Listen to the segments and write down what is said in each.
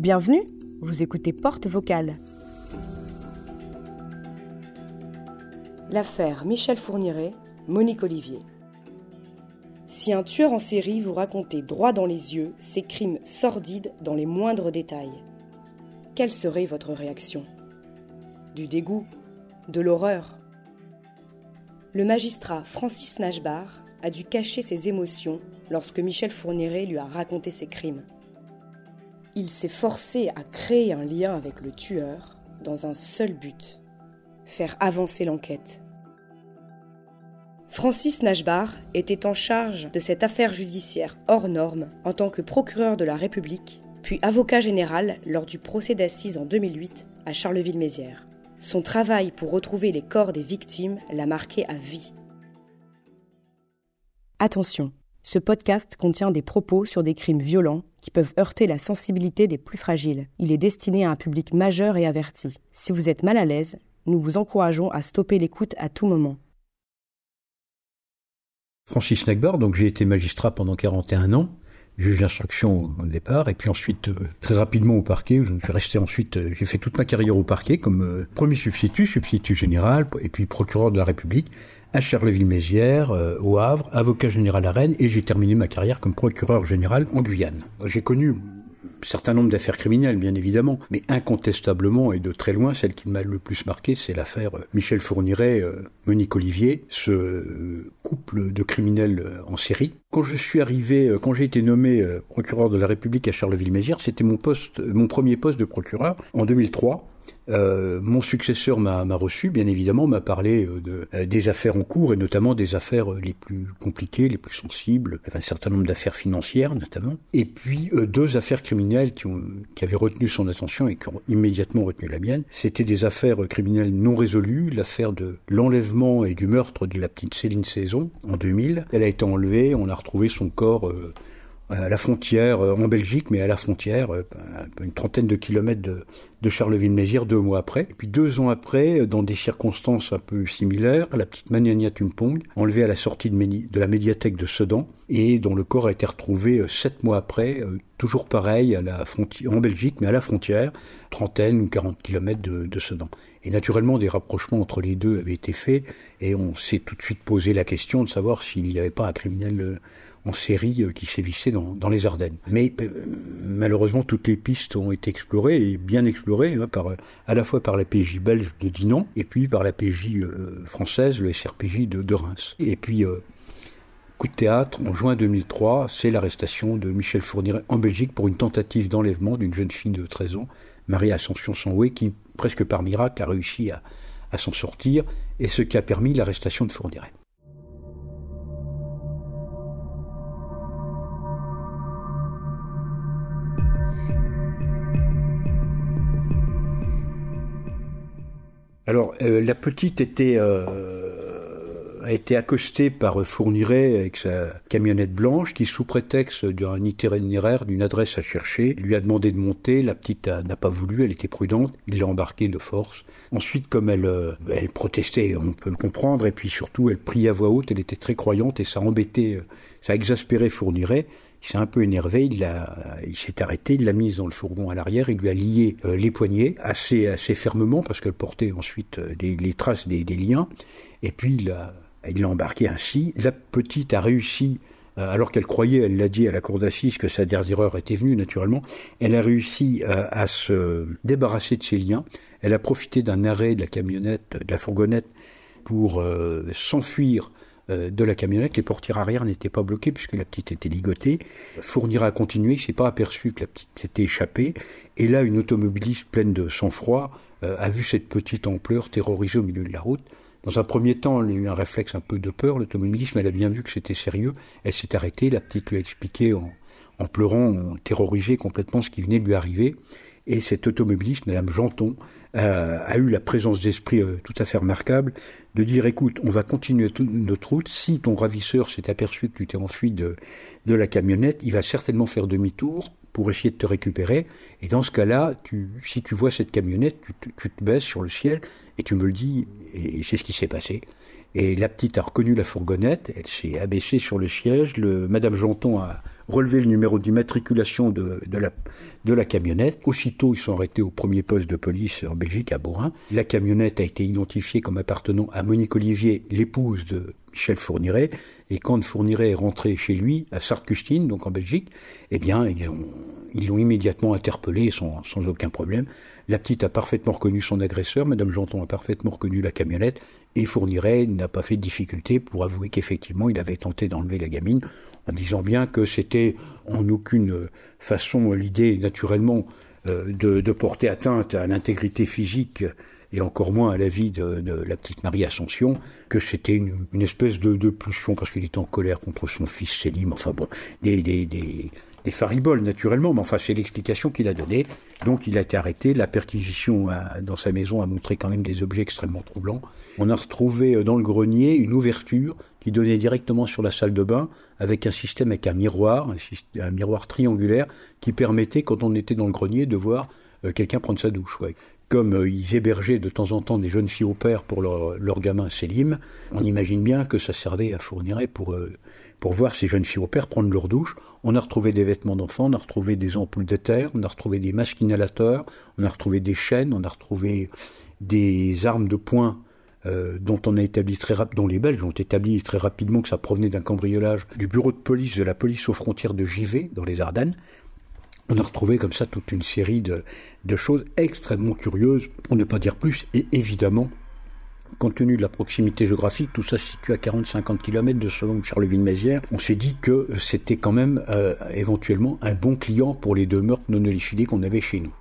Bienvenue, vous écoutez Porte Vocale. L'affaire Michel Fourniret, Monique Olivier. Si un tueur en série vous racontait droit dans les yeux ses crimes sordides dans les moindres détails, quelle serait votre réaction? Du dégoût De l'horreur? Le magistrat Francis Nashbar a dû cacher ses émotions lorsque Michel Fourniret lui a raconté ses crimes. Il s'est forcé à créer un lien avec le tueur dans un seul but faire avancer l'enquête. Francis Nashbar était en charge de cette affaire judiciaire hors norme en tant que procureur de la République, puis avocat général lors du procès d'assises en 2008 à Charleville-Mézières. Son travail pour retrouver les corps des victimes l'a marqué à vie. Attention, ce podcast contient des propos sur des crimes violents qui peuvent heurter la sensibilité des plus fragiles. Il est destiné à un public majeur et averti. Si vous êtes mal à l'aise, nous vous encourageons à stopper l'écoute à tout moment. Francis Nagbar, donc j'ai été magistrat pendant 41 ans, juge d'instruction au départ, et puis ensuite euh, très rapidement au parquet. Je suis resté ensuite, euh, j'ai fait toute ma carrière au parquet comme euh, premier substitut, substitut général, et puis procureur de la République à Charleville-Mézières, au Havre, avocat général à Rennes, et j'ai terminé ma carrière comme procureur général en Guyane. J'ai connu certain nombre d'affaires criminelles, bien évidemment, mais incontestablement et de très loin, celle qui m'a le plus marqué, c'est l'affaire euh, Michel Fourniret, euh, Monique Olivier, ce euh, couple de criminels en série. Quand je suis arrivé, quand j'ai été nommé procureur de la République à Charleville-Mézières, c'était mon poste, mon premier poste de procureur en 2003. Euh, mon successeur m'a reçu, bien évidemment, m'a parlé euh, euh, des affaires en cours et notamment des affaires les plus compliquées, les plus sensibles, un certain nombre d'affaires financières notamment, et puis deux affaires criminelles qui avaient retenu son attention et qui ont immédiatement retenu la mienne. C'était des affaires criminelles non résolues, l'affaire de l'enlèvement et du meurtre de la petite Céline Saison en 2000. Elle a été enlevée, on a retrouvé son corps à la frontière, en Belgique, mais à la frontière, une trentaine de kilomètres de, Charleville-Mézières deux mois après. Et puis deux ans après, dans des circonstances un peu similaires, la petite Maniania Tumpong, enlevée à la sortie de, la médiathèque de Sedan, et dont le corps a été retrouvé euh, sept mois après, euh, toujours pareil, à la frontière, en Belgique, mais à la frontière, trentaine ou quarante kilomètres de, Sedan. Et naturellement, des rapprochements entre les deux avaient été faits, et on s'est tout de suite posé la question de savoir s'il n'y avait pas un criminel euh, en série euh, qui sévissait dans, les Ardennes. Mais euh, malheureusement, toutes les pistes ont été explorées et bien explorées, hein, par, à la fois par la PJ belge de Dinan et puis par la PJ euh, française, le SRPJ de, de, Reims. Et puis, coup de théâtre, en juin 2003, c'est l'arrestation de Michel Fourniret en Belgique pour une tentative d'enlèvement d'une jeune fille de 13 ans, Marie Ascension Sanoué, qui, presque par miracle, a réussi à, à s'en sortir, et ce qui a permis l'arrestation de Fourniret. Alors, euh, la petite était, euh, a été accostée par Fourniret avec sa camionnette blanche qui, sous prétexte d'un itinéraire, d'une adresse à chercher, lui a demandé de monter. La petite n'a pas voulu, elle était prudente. Il l'a embarquée de force. Ensuite, comme elle, euh, elle protestait, on peut le comprendre, et puis surtout, elle priait à voix haute, elle était très croyante et ça embêtait, ça exaspérait Fourniret. Il s'est un peu énervé, il, s'est arrêté, il l'a mise dans le fourgon à l'arrière, il lui a lié euh, les poignets assez, assez fermement parce qu'elle portait ensuite euh, les traces des, liens. Et puis il l'a embarqué ainsi. La petite a réussi, euh, alors qu'elle croyait, elle l'a dit à la cour d'assises, que sa dernière erreur était venue naturellement, elle a réussi à se débarrasser de ses liens. Elle a profité d'un arrêt de la camionnette, de la fourgonnette, pour s'enfuir de la camionnette. Les portières arrière n'étaient pas bloquées puisque la petite était ligotée. Fournir a continué, il s'est pas aperçu que la petite s'était échappée. Et là, une automobiliste pleine de sang-froid euh, a vu cette petite ampleur terrorisée au milieu de la route. Dans un premier temps, elle a eu un réflexe un peu de peur, l'automobiliste, mais elle a bien vu que c'était sérieux. Elle s'est arrêtée, la petite lui a expliqué en, en pleurant, terrorisé complètement ce qui venait de lui arriver. Et cet automobiliste, Madame Janton, euh, a eu la présence d'esprit tout à fait remarquable de dire écoute, on va continuer notre route. Si ton ravisseur s'est aperçu que tu t'es enfui de, de la camionnette, il va certainement faire demi-tour pour essayer de te récupérer. Et dans ce cas-là, tu, si tu vois cette camionnette, tu, tu, te baisses sur le ciel et tu me le dis. Et, c'est ce qui s'est passé. Et la petite a reconnu la fourgonnette, elle s'est abaissée sur le siège, le, Madame Janton a relevé le numéro d'immatriculation de, de, la, de la camionnette. Aussitôt, ils sont arrêtés au premier poste de police en Belgique, à Bourrin. La camionnette a été identifiée comme appartenant à Monique Olivier, l'épouse de Michel Fourniret. Et quand Fourniret est rentré chez lui, à Sarcustine, donc en Belgique, eh bien, ils ont, ils l'ont immédiatement interpellé sans, sans aucun problème. La petite a parfaitement reconnu son agresseur, Madame Janton a parfaitement reconnu la camionnette, et Fourniret n'a pas fait de difficulté pour avouer qu'effectivement il avait tenté d'enlever la gamine, en disant bien que c'était en aucune façon l'idée naturellement euh, de, porter atteinte à l'intégrité physique et encore moins à la vie de, la petite Marie Ascension, que c'était une, espèce de, de pulsion parce qu'il était en colère contre son fils Célim, enfin bon, des, des, des, des fariboles naturellement, mais enfin c'est l'explication qu'il a donnée. Donc il a été arrêté. La perquisition a, dans sa maison a montré quand même des objets extrêmement troublants. On a retrouvé euh, dans le grenier une ouverture qui donnait directement sur la salle de bain avec un système avec un miroir, un, miroir triangulaire qui permettait quand on était dans le grenier de voir euh, quelqu'un prendre sa douche. Comme euh, ils hébergeaient de temps en temps des jeunes filles au père pour leur, leur gamin Sélim, on imagine bien que ça servait à fournir pour, euh, pour voir ces jeunes filles au père prendre leur douche. On a retrouvé des vêtements d'enfants, on a retrouvé des ampoules de terre, on a retrouvé des masques inhalateurs, on a retrouvé des chaînes, on a retrouvé des armes de poing euh, dont on a établi très les Belges ont établi très rapidement que ça provenait d'un cambriolage du bureau de police de la police aux frontières de Givet dans les Ardennes. On a retrouvé comme ça toute une série de, de choses extrêmement curieuses, pour ne pas dire plus, et évidemment, compte tenu de la proximité géographique, tout ça se situe à 40-50 km de selon Charleville-Mézières, on s'est dit que c'était quand même euh, éventuellement un bon client pour les deux meurtres non élucidés qu'on avait chez nous.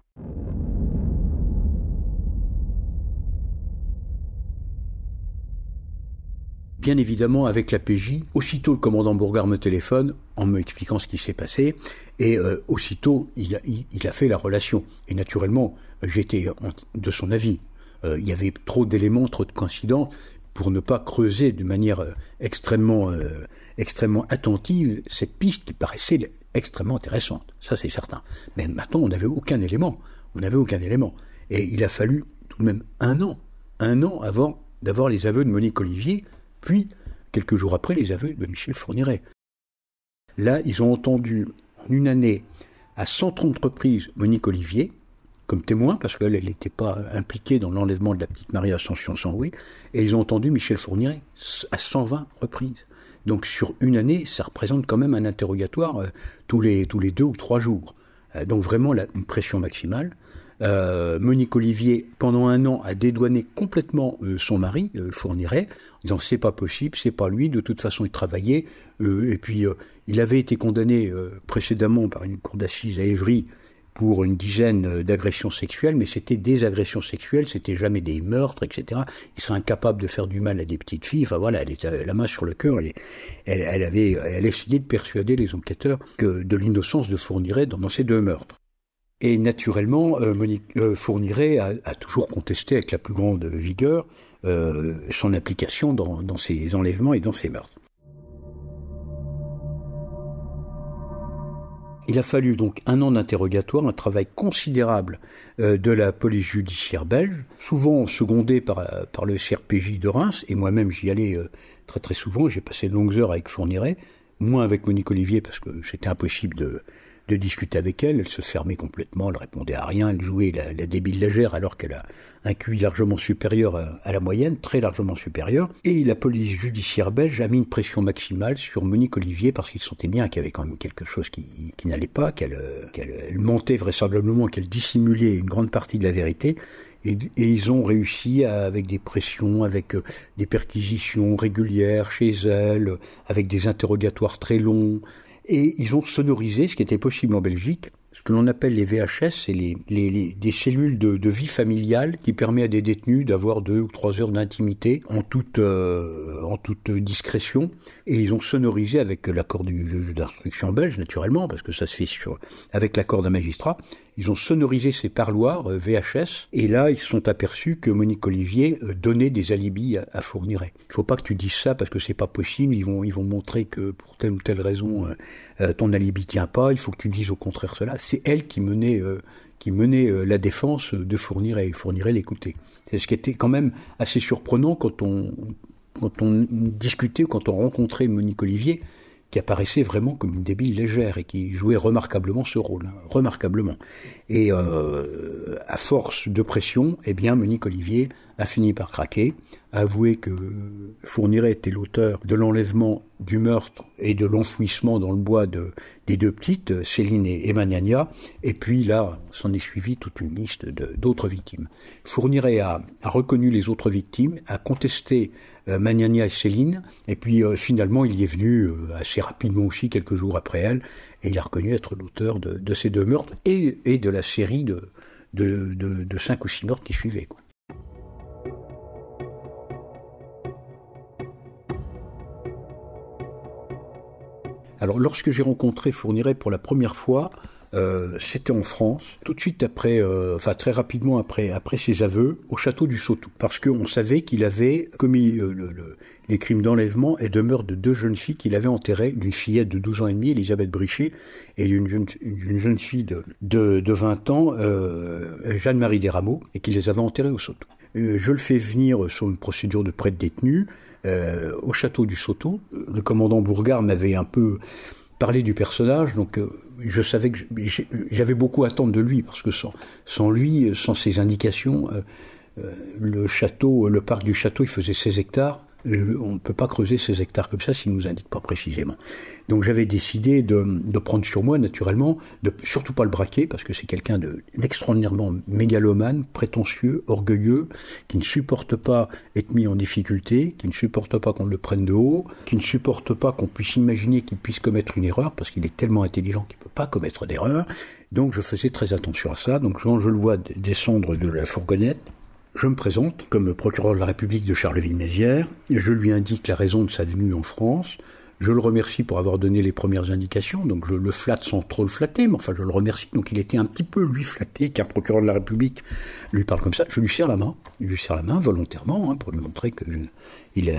Bien évidemment, avec la PJ, aussitôt le commandant Bourgard me téléphone en me expliquant ce qui s'est passé, et euh, aussitôt il a, fait la relation. Et naturellement, j'étais de son avis. Euh, il y avait trop d'éléments, trop de coïncidences pour ne pas creuser de manière euh, extrêmement, extrêmement attentive cette piste qui paraissait extrêmement intéressante. Ça, c'est certain. Mais maintenant, on n'avait aucun élément. On n'avait aucun élément. Et il a fallu tout de même un an, un an avant d'avoir les aveux de Monique Olivier, puis, quelques jours après, les aveux de Michel Fourniret. Là, ils ont entendu en une année à 130 reprises Monique Olivier comme témoin, parce qu'elle n'était pas impliquée dans l'enlèvement de la petite Marie Ascension Sanoué, et ils ont entendu Michel Fourniret à 120 reprises. Donc sur une année, ça représente quand même un interrogatoire euh, tous, les, tous les deux ou trois jours. Euh, donc vraiment la, une pression maximale. Euh, Monique Olivier, pendant un an, a dédouané complètement son mari, euh, Fourniret, en disant c'est pas possible, c'est pas lui, de toute façon il travaillait, et puis il avait été condamné précédemment par une cour d'assises à Évry pour une dizaine d'agressions sexuelles, mais c'était des agressions sexuelles, c'était jamais des meurtres, etc. Il serait incapable de faire du mal à des petites filles. Enfin voilà, elle était la main sur le cœur. Elle, elle, avait, elle de persuader les enquêteurs que de l'innocence de Fourniret dans, ces deux meurtres. Et naturellement, euh, Monique euh, Fourniret a, toujours contesté avec la plus grande vigueur euh, son application dans, dans ces enlèvements et dans ces meurtres. Il a fallu donc un an d'interrogatoire, un travail considérable euh, de la police judiciaire belge, souvent secondé par, par le CRPJ de Reims, et moi-même j'y allais euh, très très souvent, j'ai passé de longues heures avec Fourniret, moins avec Monique Olivier parce que c'était impossible de, de discuter avec elle. Elle se fermait complètement, elle répondait à rien, elle jouait la, débile légère alors qu'elle a un QI largement supérieur à, la moyenne, très largement supérieur. Et la police judiciaire belge a mis une pression maximale sur Monique Olivier parce qu'il sentait bien qu'il y avait quand même quelque chose qui, n'allait pas, qu'elle qu mentait vraisemblablement, qu'elle dissimulait une grande partie de la vérité. Et, ils ont réussi avec des pressions, avec euh, des perquisitions régulières chez elle, avec des interrogatoires très longs, et ils ont sonorisé, ce qui était possible en Belgique, ce que l'on appelle les VHS, c'est les, des cellules de, vie familiale qui permet à des détenus d'avoir deux ou trois heures d'intimité en toute, euh, en toute discrétion. Et ils ont sonorisé avec l'accord du juge d'instruction belge, naturellement, parce que ça se fait avec l'accord d'un magistrat. Ils ont sonorisé ces parloirs euh, VHS et là ils se sont aperçus que Monique Olivier euh, donnait des alibis à, à Fourniret. Il faut pas que tu dises ça parce que c'est pas possible. Ils vont ils vont montrer que pour telle ou telle raison euh, ton alibi tient pas. Il faut que tu dises au contraire cela. C'est elle qui menait qui menait la défense de Fourniret. Fourniret l'écoutait. C'est ce qui était quand même assez surprenant quand on quand on discutait, quand on rencontrait Monique Olivier, qui apparaissait vraiment comme une débile légère et qui jouait remarquablement ce rôle, hein, remarquablement. Et euh, à force de pression, eh bien, Monique Olivier a fini par craquer, a avoué que Fourniret était l'auteur de l'enlèvement, du meurtre et de l'enfouissement dans le bois de, des deux petites, Céline et, Magnania. Et puis là, s'en est suivi toute une liste d'autres victimes. Fourniret a, a reconnu les autres victimes, a contesté euh, Magnania et Céline. Et puis euh, finalement, il y est venu euh, assez rapidement aussi, quelques jours après elle, et il a reconnu être l'auteur de, ces deux meurtres et, de la série de, de, cinq ou six meurtres qui suivaient. Alors lorsque j'ai rencontré Fourniret pour la première fois, euh, c'était en France, tout de suite après, euh, très rapidement après, après ses aveux, au château du Sautou, parce qu'on savait qu'il avait commis euh, le, les crimes d'enlèvement et de meurtre de deux jeunes filles qu'il avait enterrées, d'une fillette de 12 ans et demi, Elisabeth Brichet, et d'une jeune, jeune, fille de, de, de 20 ans, Jeanne-Marie Desrameaux, et qu'il les avait enterrées au Sautou. Je le fais venir sur une procédure de prête détenu au château du Sautou. Le commandant Bourgard m'avait un peu parler du personnage, donc euh, je savais que j'avais beaucoup à attendre de lui, parce que sans, sans lui, sans ses indications, euh, euh, le château, le parc du château, il faisait 16 hectares, on ne peut pas creuser ces hectares comme ça s'il ne nous indique pas précisément. Donc j'avais décidé de, prendre sur moi, naturellement, de surtout pas le braquer, parce que c'est quelqu'un d'extraordinairement mégalomane, prétentieux, orgueilleux, qui ne supporte pas être mis en difficulté, qui ne supporte pas qu'on le prenne de haut, qui ne supporte pas qu'on puisse imaginer qu'il puisse commettre une erreur, parce qu'il est tellement intelligent qu'il ne peut pas commettre d'erreur. Donc je faisais très attention à ça. Donc quand je le vois descendre de la fourgonnette, je me présente comme procureur de la République de Charleville-Mézières. Je lui indique la raison de sa venue en France. Je le remercie pour avoir donné les premières indications, donc je le flatte sans trop le flatter, mais enfin je le remercie. Donc il était un petit peu lui flatté qu'un procureur de la République lui parle comme ça. Je lui serre la main, je lui serre la main volontairement hein, pour lui montrer que je, il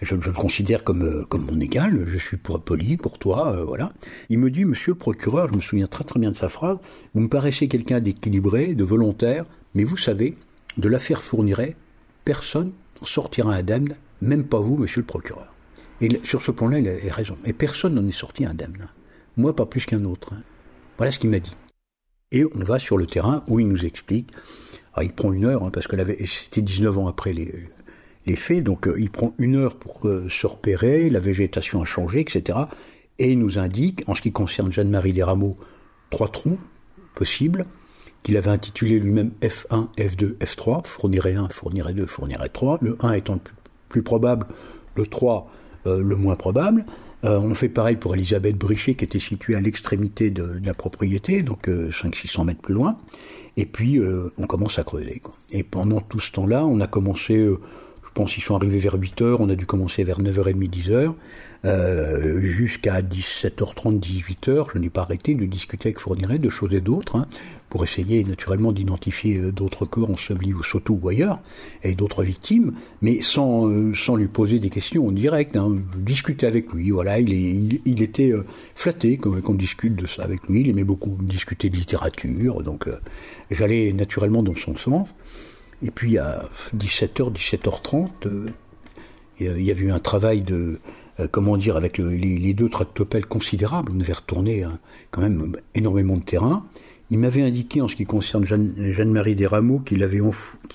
je, le considère comme, comme mon égal, je suis pour, poli pour toi, euh, voilà. Il me dit, monsieur le procureur, je me souviens très très bien de sa phrase, vous me paraissez quelqu'un d'équilibré, de volontaire, mais vous savez, de l'affaire Fourniret, personne n'en sortira indemne, même pas vous, monsieur le procureur. Et sur ce point-là, il a raison. Et personne n'en est sorti indemne. Moi, pas plus qu'un autre. Hein. Voilà ce qu'il m'a dit. Et on va sur le terrain où il nous explique. Alors, il prend une heure, hein, parce que c'était 19 ans après les, faits, donc euh, il prend une heure pour euh, se repérer, la végétation a changé, etc. Et il nous indique, en ce qui concerne Jeanne-Marie Desrameaux, trois trous possibles qu'il avait intitulé lui-même F1, F2, F3, fournirait 1, fournirait 2, fournirait 3, le 1 étant le plus, probable, le 3 euh, le moins probable. Euh, on fait pareil pour Elisabeth Brichet qui était située à l'extrémité de, la propriété, donc 500-600 euh, mètres plus loin. Et puis on commence à creuser. Et pendant tout ce temps-là, on a commencé, pense qu'ils sont arrivés vers 8 heures, on a dû commencer vers 9h30, 10h. Euh, jusqu'à 17h30, 18h, je n'ai pas arrêté de discuter avec Fourniret de choses et d'autres, hein, pour essayer naturellement d'identifier euh, d'autres corps ensevelis au Soto ou ailleurs, et d'autres victimes, mais sans, euh, sans lui poser des questions en direct. Hein, discuter avec lui, voilà, il, est, il, était flatté qu'on discute de ça avec lui, il aimait beaucoup discuter de littérature, donc j'allais naturellement dans son sens. Et puis à 17h, 17h30, il y avait eu un travail de euh, comment dire, avec les, deux tractopelles considérables, on avait retourné hein, quand même énormément de terrain. Il m'avait indiqué en ce qui concerne Jeanne-Marie Desrameaux qu'il n'avait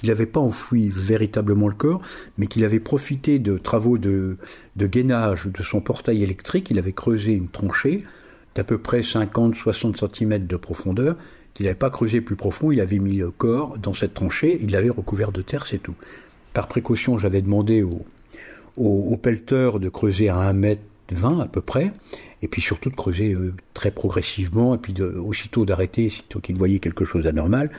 avait pas enfoui véritablement le corps, mais qu'il avait profité de travaux de, de gainage de son portail électrique. Il avait creusé une tranchée d'à peu près 50-60 cm de profondeur, qu'il n'avait pas creusé plus profond. Il avait mis le corps dans cette tranchée, il l'avait recouvert de terre, c'est tout. Par précaution, j'avais demandé au, au, pelleteur de creuser à 1 mètre 20 à peu près, et puis surtout de creuser euh, très progressivement, et puis aussitôt d'arrêter, sitôt qu'il voyait quelque chose d'anormal.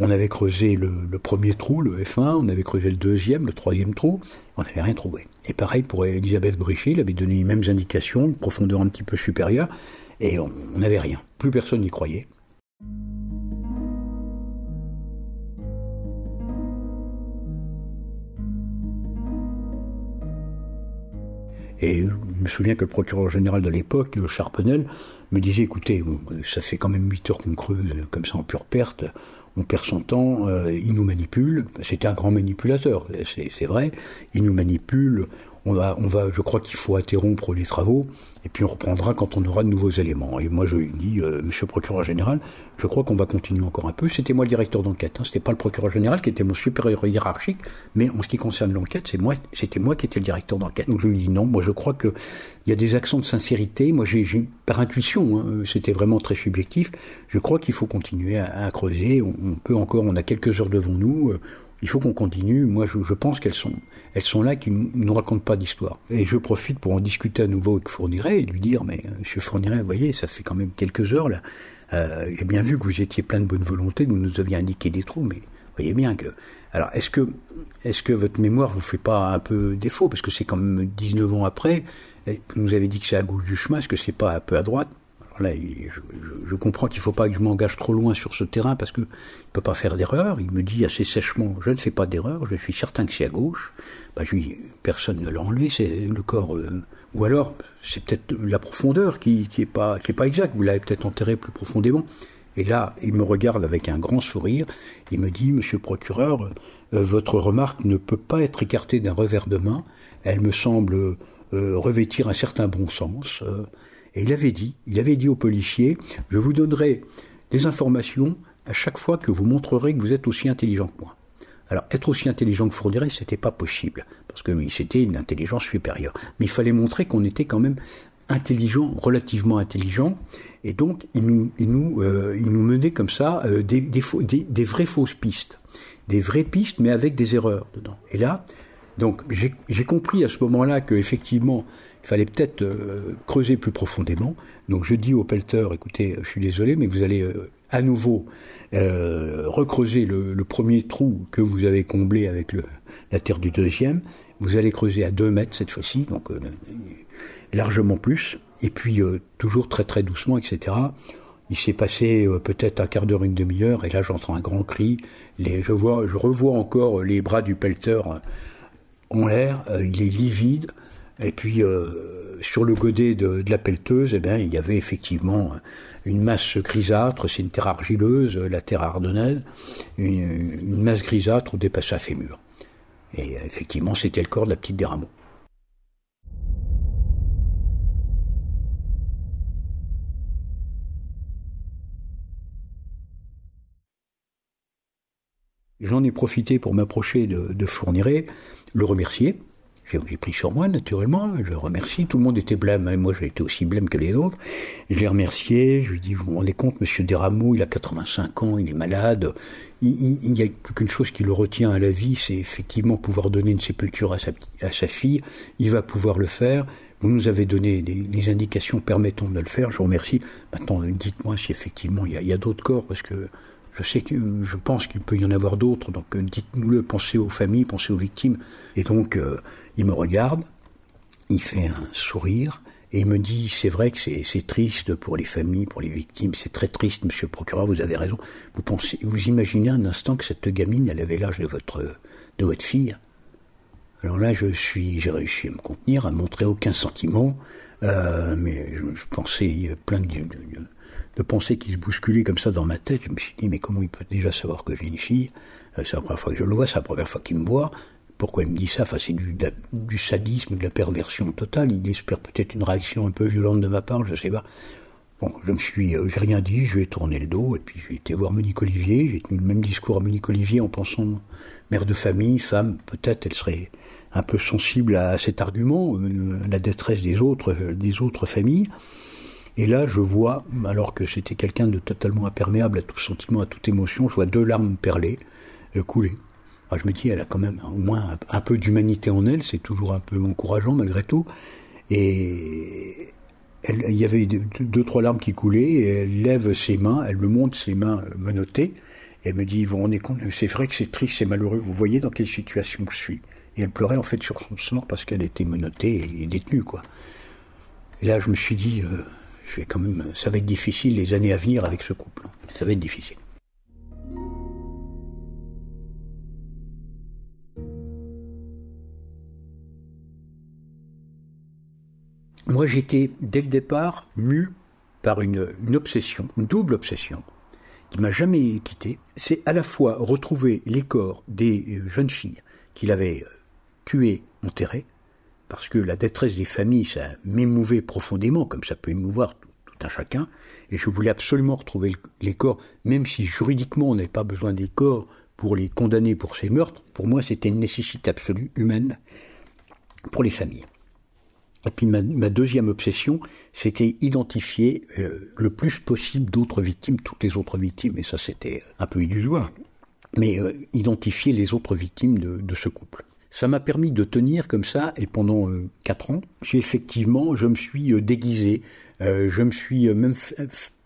On avait creusé le, premier trou, le F1, on avait creusé le deuxième, le troisième trou, on n'avait rien trouvé. Et pareil pour Elisabeth Brichet, il avait donné les mêmes indications, une profondeur un petit peu supérieure, et on n'avait rien. Plus personne n'y croyait. Et je me souviens que le procureur général de l'époque, Charpenel, me disait écoutez, ça fait quand même 8 heures qu'on creuse comme ça en pure perte, on perd son temps, euh, il nous manipule. C'était un grand manipulateur, c'est vrai. Il nous manipule, on va, je crois qu'il faut interrompre les travaux, et puis on reprendra quand on aura de nouveaux éléments. Et moi, je lui dis, euh, Monsieur le procureur général, je crois qu'on va continuer encore un peu. C'était moi le directeur d'enquête, hein, c'était pas le procureur général qui était mon supérieur hiérarchique, mais en ce qui concerne l'enquête, c'était moi qui étais le directeur d'enquête. Donc je lui dis non, moi je crois que il y a des accents de sincérité. Moi, par intuition, hein, c'était vraiment très subjectif. Je crois qu'il faut continuer à, creuser. On, on, peut encore, on a quelques heures devant nous. Euh, il faut qu'on continue. Moi, je, pense qu'elles sont, elles sont là, qui ne nous racontent pas d'histoire. Et je profite pour en discuter à nouveau avec Fourniret et lui dire, mais euh, Monsieur Fourniret, vous voyez, ça fait quand même quelques heures là. Euh, J'ai bien vu que vous étiez plein de bonne volonté, que vous nous aviez indiqué des trous, mais vous voyez bien que. Alors, est-ce que, est-ce que votre mémoire vous fait pas un peu défaut? Parce que c'est quand même 19 ans après. Vous nous avez dit que c'est à gauche du chemin, est-ce que c'est pas un peu à droite? Je, comprends qu'il ne faut pas que je m'engage trop loin sur ce terrain parce qu'il ne peut pas faire d'erreur. Il me dit assez sèchement Je ne fais pas d'erreur, je suis certain que c'est à gauche. Bah, Personne ne l'a enlevé, c'est le corps. Euh, ou alors, c'est peut-être la profondeur qui n'est pas exacte. Vous l'avez peut-être enterré plus profondément. Et là, il me regarde avec un grand sourire. Il me dit Monsieur le procureur, euh, votre remarque ne peut pas être écartée d'un revers de main. Elle me semble euh, revêtir un certain bon sens. Et il avait dit, il avait dit aux policiers, je vous donnerai des informations à chaque fois que vous montrerez que vous êtes aussi intelligent que moi. Alors, être aussi intelligent que Fourniret, c'était pas possible, parce que lui, c'était une intelligence supérieure. Mais il fallait montrer qu'on était quand même intelligent, relativement intelligent, et donc il nous, euh, menait comme ça euh, des, vraies fausses pistes, des vraies pistes, mais avec des erreurs dedans. Et là, donc j'ai compris à ce moment-là que effectivement fallait peut-être euh, creuser plus profondément. Donc je dis au pelleteur, écoutez, je suis désolé, mais vous allez euh, à nouveau euh, recreuser le, premier trou que vous avez comblé avec la terre du deuxième. Vous allez creuser à 2 mètres cette fois-ci, donc largement plus, et puis toujours très très doucement, etc. Il s'est passé peut-être un quart d'heure, une demi-heure, et là j'entends un grand cri. Je revois encore les bras du pelleteur en l'air, il est livide. Et puis, euh, sur le godet de, la pelleteuse, eh bien, il y avait effectivement une masse grisâtre, c'est une terre argileuse, la terre ardonnaise, une, masse grisâtre où dépassait fémur. Et effectivement, c'était le corps de la petite des rameaux. J'en ai profité pour m'approcher de, de le remercier, j'ai pris sur moi, naturellement. Je remercie. Tout le monde était blême. Hein. moi, j'ai été aussi blême que les autres. Je l'ai remercié. Je lui ai dit, vous vous rendez compte, monsieur Desrameaux, il a 85 ans, il est malade. Il n'y a plus qu'une chose qui le retient à la vie, c'est effectivement pouvoir donner une sépulture à sa, à sa fille. Il va pouvoir le faire. Vous nous avez donné des, indications permettant de le faire. Je vous remercie. Maintenant, dites-moi si effectivement il y a, a d'autres corps, parce que je pense qu'il peut y en avoir d'autres, donc euh, dites-nous-le, pensez aux familles, pensez aux victimes. Et donc, euh, il me regarde, il fait un sourire, et il me dit, c'est vrai que c'est triste pour les familles, pour les victimes, c'est très triste, monsieur le procureur, vous avez raison. Vous pensez, vous imaginez un instant que cette gamine, elle avait l'âge de votre, de votre fille. Alors là, je suis, j'ai réussi à me contenir, à montrer aucun sentiment, euh, mais je, pensais plein de pensées qui se bousculaient comme ça dans ma tête. Je me suis dit, mais comment il peut déjà savoir que j'ai une fille? Euh, C'est la première fois que je le vois, c'est la première fois qu'il me voit. Pourquoi il me dit ça? C'est du, du, sadisme, de la perversion totale. Il espère peut-être une réaction un peu violente de ma part, je sais pas. Bon, je me suis, euh, j'ai rien dit, je lui ai tourné le dos, et puis j'ai été voir Monique Olivier. J'ai tenu le même discours à Monique Olivier en pensant, mère de famille, femme, peut-être elle serait un peu sensible à cet argument, euh, la détresse des autres, des autres familles. Et là, je vois, alors que c'était quelqu'un de totalement imperméable à tout sentiment, à toute émotion, je vois deux larmes perlées euh, couler. je me dis, elle a quand même au moins un, peu d'humanité en elle, c'est toujours un peu encourageant malgré tout. Et il y avait deux, trois larmes qui coulaient, et elle lève ses mains, elle me montre ses mains menottées, et elle me dit, vous rendez compte, c'est vrai que c'est triste, c'est malheureux, vous voyez dans quelle situation je suis. Et elle pleurait en fait sur son sort parce qu'elle était menottée et détenue, quoi. Et là, je me suis dit, euh, je quand même, ça va être difficile les années à venir avec ce couple. Ça va être difficile. Moi, j'étais dès le départ mu par une, une obsession, une double obsession, qui m'a jamais quitté, c'est à la fois retrouver les corps des euh, jeunes filles qu'il avait euh, tuées, enterrées, parce que la détresse des familles, ça m'émouvait profondément, comme ça peut émouvoir tout, un chacun, et je voulais absolument retrouver les corps, même si juridiquement on n'avait pas besoin des corps pour les condamner pour ces meurtres, pour moi c'était une nécessité absolue humaine pour les familles. Et puis ma, deuxième obsession, c'était identifier euh, le plus possible d'autres victimes, toutes les autres victimes, et ça c'était un peu illusoire, mais euh, identifier les autres victimes de ce couple. Ça m'a permis de tenir comme ça, et pendant euh, quatre ans, j'ai effectivement, je me suis euh, déguisé, euh, je me suis même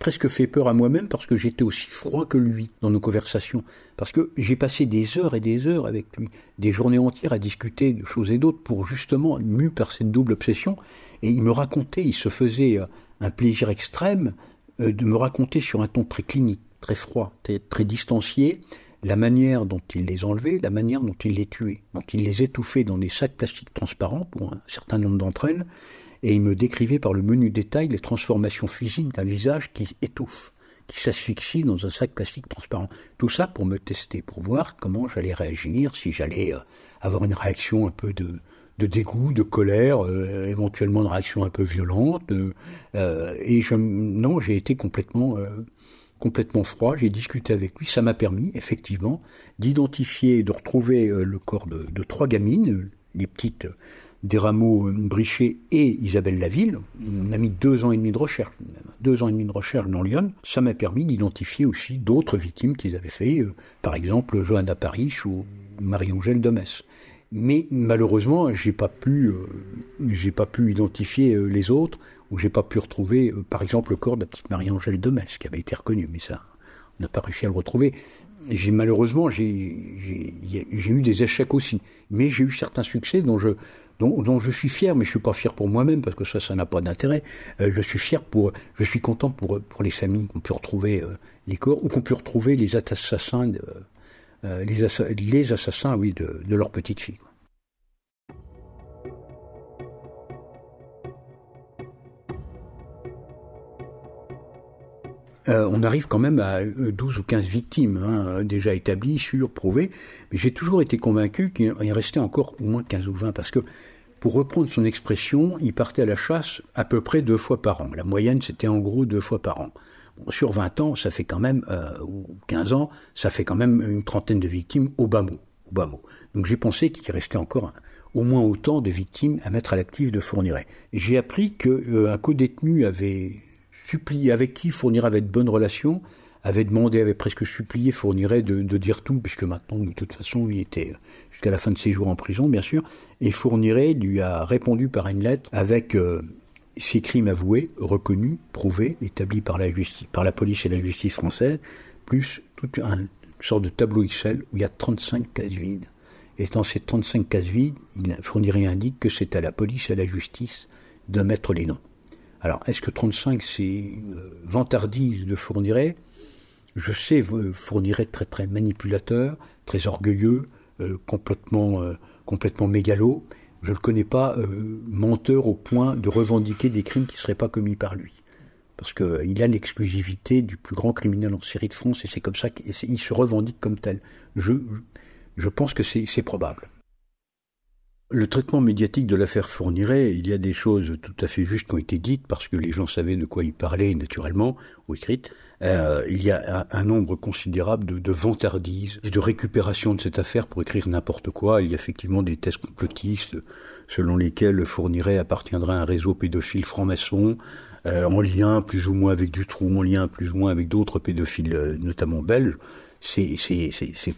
presque fait peur à moi-même parce que j'étais aussi froid que lui dans nos conversations. Parce que j'ai passé des heures et des heures avec lui, des journées entières à discuter de choses et d'autres pour justement, mu par cette double obsession, et il me racontait, il se faisait un plaisir extrême de me raconter sur un ton très clinique, très froid, très, très distancié, la manière dont il les enlevait, la manière dont il les tuait, dont il les étouffait dans des sacs plastiques transparents pour un certain nombre d'entre elles, et il me décrivait par le menu détail les transformations physiques d'un visage qui étouffe, qui s'asphyxie dans un sac plastique transparent. Tout ça pour me tester, pour voir comment j'allais réagir, si j'allais euh, avoir une réaction un peu de, dégoût, de colère, euh, éventuellement une réaction un peu violente. Euh, et je, non, j'ai été complètement complètement froid, j'ai discuté avec lui, ça m'a permis effectivement d'identifier de retrouver euh, le corps de, trois gamines, les petites euh, Desrameaux euh, Brichet et Isabelle Laville. On a mis deux ans et demi de recherche, deux ans et demi de recherche dans Lyon. Ça m'a permis d'identifier aussi d'autres victimes qu'ils avaient fait, par exemple Johanna Parish ou Marie-Angèle Domès. Mais malheureusement, j'ai pas pu, j'ai pas pu identifier les autres où j'ai pas pu retrouver, euh, par exemple, le corps de la petite Marie-Angèle Domès, qui avait été reconnue, mais ça, on n'a pas réussi à le retrouver. J'ai malheureusement, j'ai eu des échecs aussi, mais j'ai eu certains succès dont je, dont, je suis fier, mais je suis pas fier pour moi-même parce que ça, ça n'a pas d'intérêt. Euh, je suis fier pour, je suis content pour pour les familles qu'on pu retrouver euh, les corps ou qu'on pu retrouver les assassins, les, les, assassins, oui, de, de leur petite fille. Euh, on arrive quand même à 12 euh, ou 15 victimes hein, déjà établies, sûres, prouvées. Mais j'ai toujours été convaincu qu'il restait encore au moins 15 ou 20 parce que, pour reprendre son expression, il partait à la chasse à peu près deux fois par an. La moyenne, c'était en gros deux fois par an. sur 20 ans, ça fait quand même, euh, ou 15 ans, ça fait quand même une trentaine de victimes au bas. Au bas mot. Donc j'ai pensé qu'il restait encore au moins autant de victimes à mettre à l'actif de Fourniret. J'ai appris qu'un co-détenu avait avec qui fournirait avait de bonnes relations, avait demandé, avait presque supplié Fourniret de, dire tout, puisque maintenant, de toute façon, il était jusqu'à la fin de ses jours en prison, bien sûr, et Fourniret lui a répondu par une lettre avec euh, ses crimes avoués, reconnus, prouvés, établis par la, par la police et la justice française, plus toute une sorte de tableau Excel où il y a 35 cases vides. Et dans ces 35 cases vides, Fourniret indique que c'est à la police et à la justice de mettre les noms. Alors, est-ce que 35, c'est une vantardise de Fourniret? Je sais Fourniret très très manipulateur, très orgueilleux, euh, complètement, euh, complètement mégalo. Je ne le connais pas euh, menteur au point de revendiquer des crimes qui ne seraient pas commis par lui. Parce qu'il a l'exclusivité du plus grand criminel en série de France et c'est comme ça qu'il se revendique comme tel. Je, je pense que c'est probable. Le traitement médiatique de l'affaire Fourniret, il y a des choses tout à fait justes qui ont été dites parce que les gens savaient de quoi ils parlaient naturellement, ou écrites. Euh, il y a un, nombre considérable de, de vantardises, de récupération de cette affaire pour écrire n'importe quoi. Il y a effectivement des thèses complotistes selon lesquelles Fourniret appartiendrait à un réseau pédophile franc-maçon, euh, en lien plus ou moins avec Dutroux, en lien plus ou moins avec d'autres pédophiles, euh, notamment belges. C'est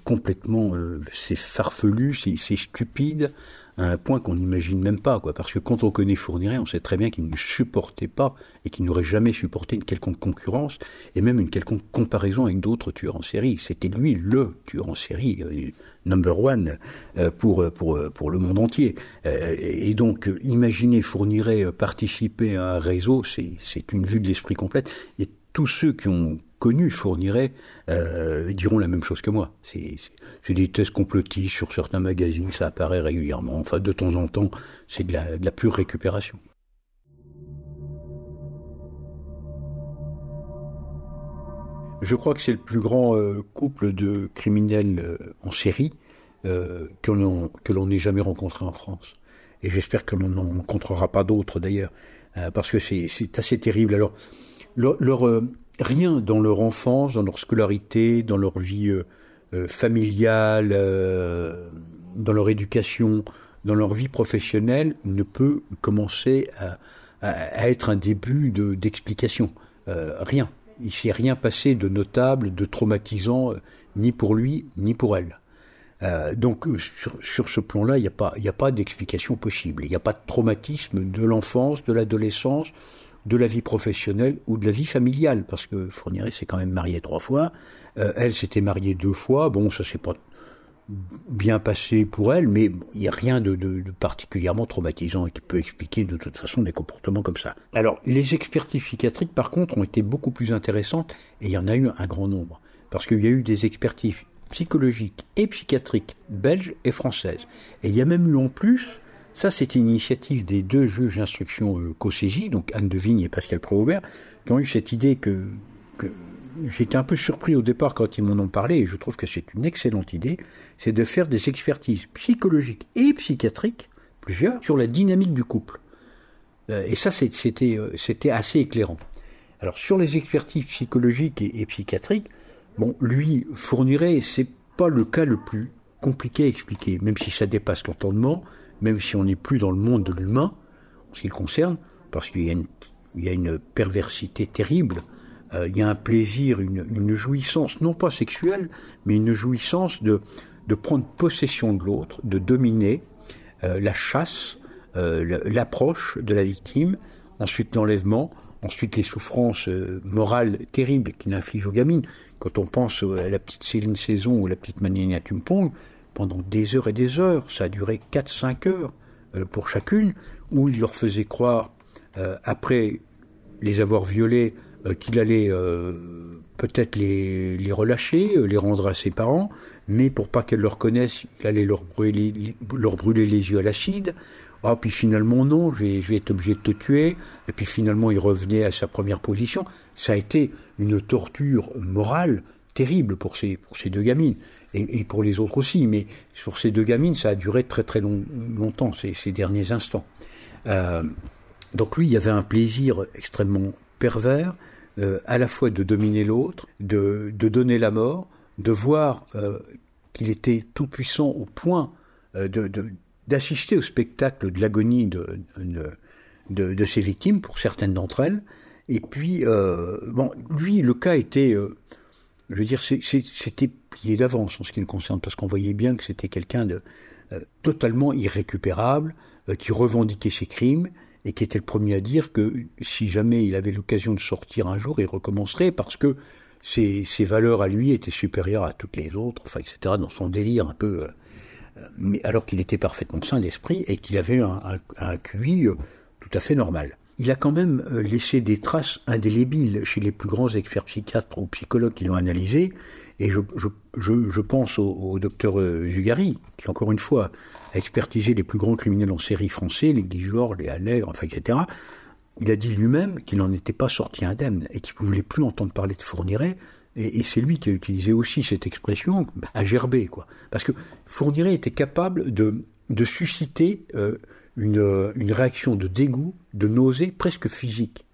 complètement, c'est farfelu, c'est stupide à un point qu'on n'imagine même pas, quoi. Parce que quand on connaît Fourniret, on sait très bien qu'il ne supportait pas et qu'il n'aurait jamais supporté une quelconque concurrence et même une quelconque comparaison avec d'autres tueurs en série. C'était lui le tueur en série, euh, number one euh, pour, pour, pour le monde entier. Euh, et donc, imaginer Fourniret participer à un réseau, c'est une vue de l'esprit complète. Et tous ceux qui ont connu Fourniret euh, diront la même chose que moi. C'est des tests complotistes sur certains magazines, ça apparaît régulièrement. Enfin, de temps en temps, c'est de la, pure récupération. Je crois que c'est le plus grand euh, couple de criminels euh, en série euh, que l'on n'ait jamais rencontré en France. Et j'espère que l'on n'en rencontrera pas d'autres d'ailleurs, parce que c'est assez terrible. Alors, leur, rien dans leur enfance, dans leur scolarité, dans leur vie familiale, dans leur éducation, dans leur vie professionnelle, ne peut commencer à, être un début d'explication. rien il s'est rien passé de notable, de traumatisant, euh, ni pour lui, ni pour elle. Euh, donc euh, sur, ce plan-là, il n'y a pas d'explication possible. Il n'y a pas de traumatisme de l'enfance, de l'adolescence, de la vie professionnelle ou de la vie familiale, parce que Fourniret s'est quand même marié trois fois. elle s'était mariée deux fois. Bon, ça s'est pas bien passé pour elle, mais il n'y a rien de, particulièrement traumatisant et qui peut expliquer de toute façon des comportements comme ça. Alors, les expertises psychiatriques, par contre, ont été beaucoup plus intéressantes, et il y en a eu un grand nombre, parce qu'il y a eu des expertises psychologiques et psychiatriques belges et françaises. Et il y a même eu en plus, ça c'est une initiative des deux juges d'instruction euh, donc Anne Devigne et Pascal Proaubert, qui ont eu cette idée que, que j'étais un peu surpris au départ quand ils m'en ont parlé, et je trouve que c'est une excellente idée, c'est de faire des expertises psychologiques et psychiatriques, plusieurs, sur la dynamique du couple. Euh, et ça, euh, c'était assez éclairant. Alors, sur les expertises psychologiques et, psychiatriques, bon, lui fournirait, c'est pas le cas le plus compliqué à expliquer, même si ça dépasse l'entendement, même si on n'est plus dans le monde de l'humain, en ce qui le concerne, parce qu'il y a une perversité terrible euh, il y a un plaisir, une, jouissance, non pas sexuelle, mais une jouissance de, prendre possession de l'autre, de dominer euh, la chasse, euh, l'approche de la victime, ensuite l'enlèvement, ensuite les souffrances morales terribles qu'il inflige aux gamines. Quand on pense à la petite Céline Saison ou la petite Manina Tumpong, pendant des heures et des heures, ça a duré 4-5 heures pour chacune, où il leur faisait croire, après les avoir violées, euh, qu'il allait euh, peut-être les, relâcher, euh, les rendre à ses parents, mais pour pas qu'elles le reconnaissent, il allait leur brûler, leur brûler les yeux à l'acide. Ah, puis finalement, non, je vais, être obligé de te tuer. Et puis finalement, il revenait à sa première position. Ça a été une torture morale terrible pour ces, pour ces deux gamines. Et, pour les autres aussi. Mais sur ces deux gamines, ça a duré très très longtemps, ces, derniers instants. donc lui, il y avait un plaisir extrêmement pervers euh, à la fois de dominer l'autre, de, donner la mort, de voir euh, qu'il était tout puissant au point euh, d'assister au spectacle de l'agonie de, ses victimes, pour certaines d'entre elles. Et puis, bon, lui, le cas était, je veux dire, c'était d'avance en ce qui le concerne, parce qu'on voyait bien que c'était quelqu'un de totalement irrécupérable, qui revendiquait ses crimes, et qui était le premier à dire que si jamais il avait l'occasion de sortir un jour, il recommencerait parce que ses, valeurs à lui étaient supérieures à toutes les autres, enfin, etc., dans son délire un peu. Euh, mais alors qu'il était parfaitement sain d'esprit et qu'il avait un, un, QI euh, tout à fait normal. Il a quand même euh, laissé des traces indélébiles chez les plus grands experts psychiatres ou psychologues qui l'ont analysé, et je, pense au, docteur Zugari, qui encore une fois a expertisé les plus grands criminels en série français, les Guijor, les Allègre, enfin, etc. Il a dit lui-même qu'il n'en était pas sorti indemne et qu'il ne voulait plus entendre parler de Fourniret. Et, c'est lui qui a utilisé aussi cette expression à gerber, quoi. Parce que Fourniret était capable de, susciter euh, une, une réaction de dégoût, de nausée presque physique.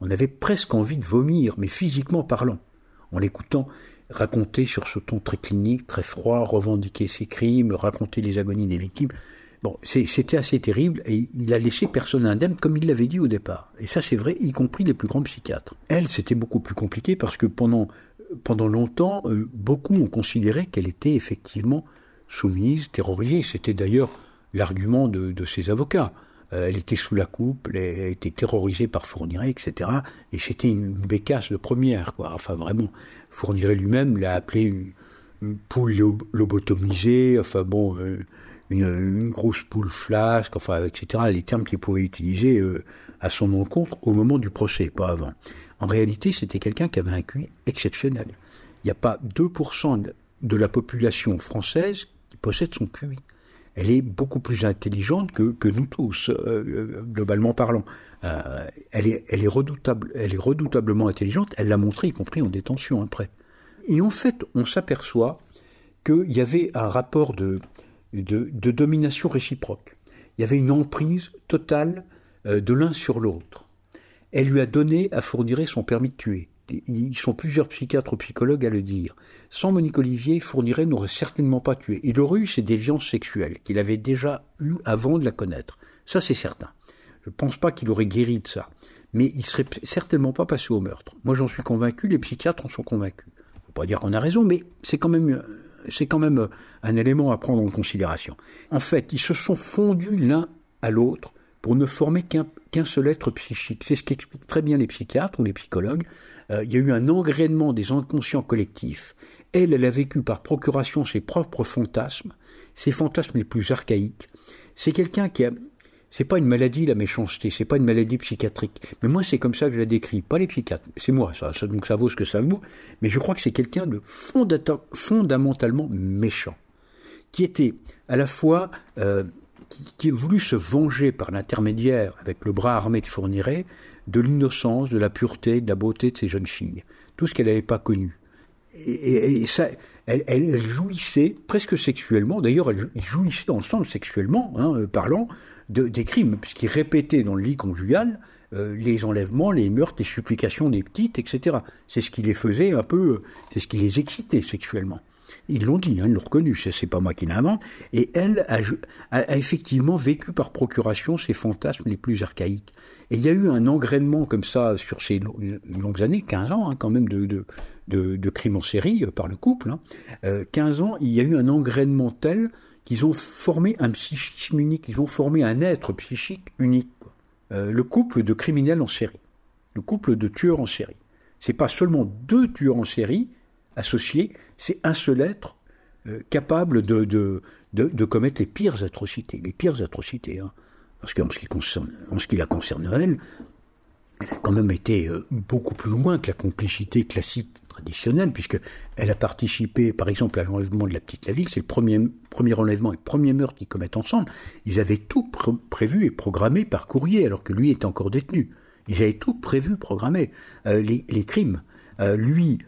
On avait presque envie de vomir, mais physiquement parlant, en l'écoutant raconter sur ce ton très clinique, très froid, revendiquer ses crimes, raconter les agonies des victimes. Bon, c'était assez terrible et il a laissé personne indemne comme il l'avait dit au départ. Et ça c'est vrai, y compris les plus grands psychiatres. Elle, c'était beaucoup plus compliqué parce que pendant, pendant longtemps, euh, beaucoup ont considéré qu'elle était effectivement soumise, terrorisée. C'était d'ailleurs l'argument de, de ses avocats. Euh, elle était sous la coupe, elle, était terrorisée par Fourniret, etc. Et c'était une bécasse de première, quoi. Enfin, vraiment, Fourniret lui-même l'a appelé une, poule lobotomisée, enfin bon, euh, une, grosse poule flasque, enfin, etc. Les termes qu'il pouvait utiliser euh, à son encontre au moment du procès, pas avant. En réalité, c'était quelqu'un qui avait un QI exceptionnel. Il n'y a pas 2% de la population française qui possède son QI. Elle est beaucoup plus intelligente que, nous tous, globalement parlant. elle, est, elle, est redoutablement intelligente, elle l'a montré, y compris en détention après. Et en fait, on s'aperçoit qu'il y avait un rapport de, domination réciproque. Il y avait une emprise totale de l'un sur l'autre. Elle lui a donné à fournir son permis de tuer ils sont plusieurs psychiatres ou psychologues à le dire. Sans Monique Olivier, Fourniret n'aurait certainement pas tué. Il aurait eu ses déviances sexuelles qu'il avait déjà eues avant de la connaître. Ça, c'est certain. Je ne pense pas qu'il aurait guéri de ça. Mais il serait certainement pas passé au meurtre. Moi, j'en suis convaincu, les psychiatres en sont convaincus. Je ne pas dire qu'on a raison, mais c'est quand même c'est quand même un élément à prendre en considération. En fait, ils se sont fondus l'un à l'autre pour ne former qu'un seul être psychique. C'est ce qu'expliquent très bien les psychiatres ou les psychologues. Euh, il y a eu un engrainement des inconscients collectifs. Elle, elle a vécu par procuration ses propres fantasmes, ses fantasmes les plus archaïques. C'est quelqu'un qui a, c'est pas une maladie la méchanceté, c'est pas une maladie psychiatrique. Mais moi c'est comme ça que je la décris, pas les psychiatres. C'est moi, ça, donc ça vaut ce que ça vaut. Mais je crois que c'est quelqu'un de fondamentalement méchant, qui était à la fois euh, qui, a voulu se venger par l'intermédiaire, avec le bras armé de Fourniret, de l'innocence, de la pureté, de la beauté de ces jeunes filles. Tout ce qu'elle n'avait pas connu. Et, ça, elle, jouissait presque sexuellement, d'ailleurs elle, jouissait ensemble sexuellement, hein, euh, parlant de, des crimes, puisqu'ils répétaient dans le lit conjugal euh, les enlèvements, les meurtres, les supplications des petites, etc. C'est ce qui les faisait un peu, euh, c'est ce qui les excitait sexuellement. Ils l'ont dit, hein, ils l'ont reconnu, c'est pas moi qui l'invente. Et elle a, effectivement vécu par procuration ses fantasmes les plus archaïques. Et il y a eu un engrainement comme ça sur ces longues années, 15 ans hein, quand même de, crimes en série euh, par le couple. 15 hein. euh, ans, il y a eu un engrainement tel qu'ils ont formé un psychisme unique, ils ont formé un être psychique unique. Euh, le couple de criminels en série, le couple de tueurs en série. C'est pas seulement deux tueurs en série, associé, c'est un seul être euh, capable de, de, commettre les pires atrocités, les pires atrocités. Hein. Parce qu'en ce, qui concerne, en ce qui la concerne, elle, elle a quand même été euh, beaucoup plus loin que la complicité classique traditionnelle, puisqu'elle a participé, par exemple, à l'enlèvement de la petite Laville, c'est le premier, premier enlèvement et le premier meurtre qu'ils commettent ensemble. Ils avaient tout prévu et programmé par courrier, alors que lui était encore détenu. Ils avaient tout prévu, programmé, euh, les, les, crimes. lui,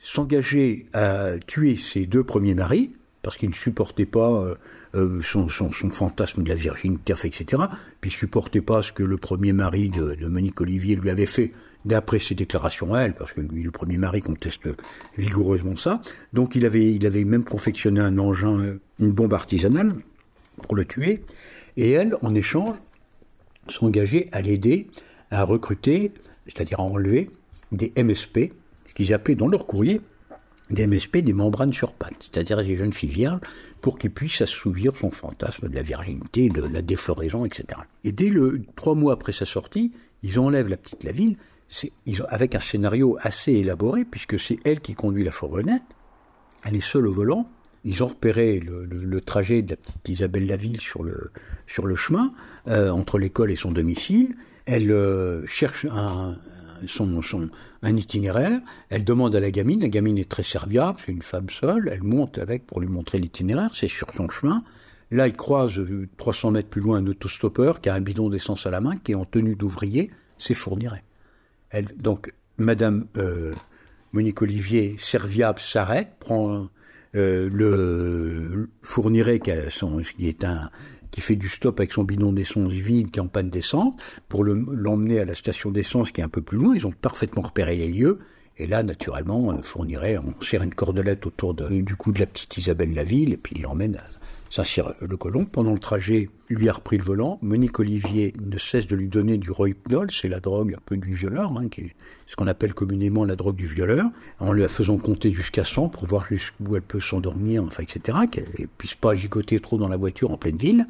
s'engager à tuer ses deux premiers maris, parce qu'il ne supportait pas euh, euh, son, fantasme de la virginité, etc. Puis il supportait pas ce que le premier mari de, Monique Olivier lui avait fait, d'après ses déclarations à elle, parce que lui, le premier mari, conteste vigoureusement ça. Donc il avait, il avait même confectionné un engin, une bombe artisanale, pour le tuer. Et elle, en échange, s'engageait à l'aider à recruter, c'est-à-dire à enlever des MSP, qu'ils appelaient dans leur courrier des MSP, des membranes sur pattes, c'est-à-dire des jeunes filles vierges, pour qu'ils puissent assouvir son fantasme de la virginité, de la défloraison, etc. Et dès le trois mois après sa sortie, ils enlèvent la petite Laville, avec un scénario assez élaboré, puisque c'est elle qui conduit la fourgonnette, elle est seule au volant, ils ont repéré le, trajet de la petite Isabelle Laville sur le, sur le chemin, euh, entre l'école et son domicile, elle euh, cherche un, son, un itinéraire. Elle demande à la gamine. La gamine est très serviable, c'est une femme seule. Elle monte avec pour lui montrer l'itinéraire. C'est sur son chemin. Là, il croise 300 euh, mètres plus loin un autostoppeur qui a un bidon d'essence à la main, qui est en tenue d'ouvrier. C'est Fourniret. Elle, donc, Madame euh, Monique Olivier, serviable, s'arrête, prend euh, le Fourniret, qui est un, qui fait du stop avec son bidon d'essence vide qui est en panne d'essence, pour l'emmener à la station d'essence qui est un peu plus loin. Ils ont parfaitement repéré les lieux. Et là, naturellement, on fournirait, on serre une cordelette autour du cou de la petite Isabelle Laville, et puis il l'emmène Saint-Cyr-le-Colomb. Pendant le trajet, lui a repris le volant. Monique Olivier ne cesse de lui donner du rohypnol, c'est la drogue un peu du violeur, hein, ce qu'on appelle communément la drogue du violeur, en lui faisant compter jusqu'à 100 pour voir jusqu'où elle peut s'endormir, enfin, etc., qu'elle ne puisse pas gigoter trop dans la voiture en pleine ville.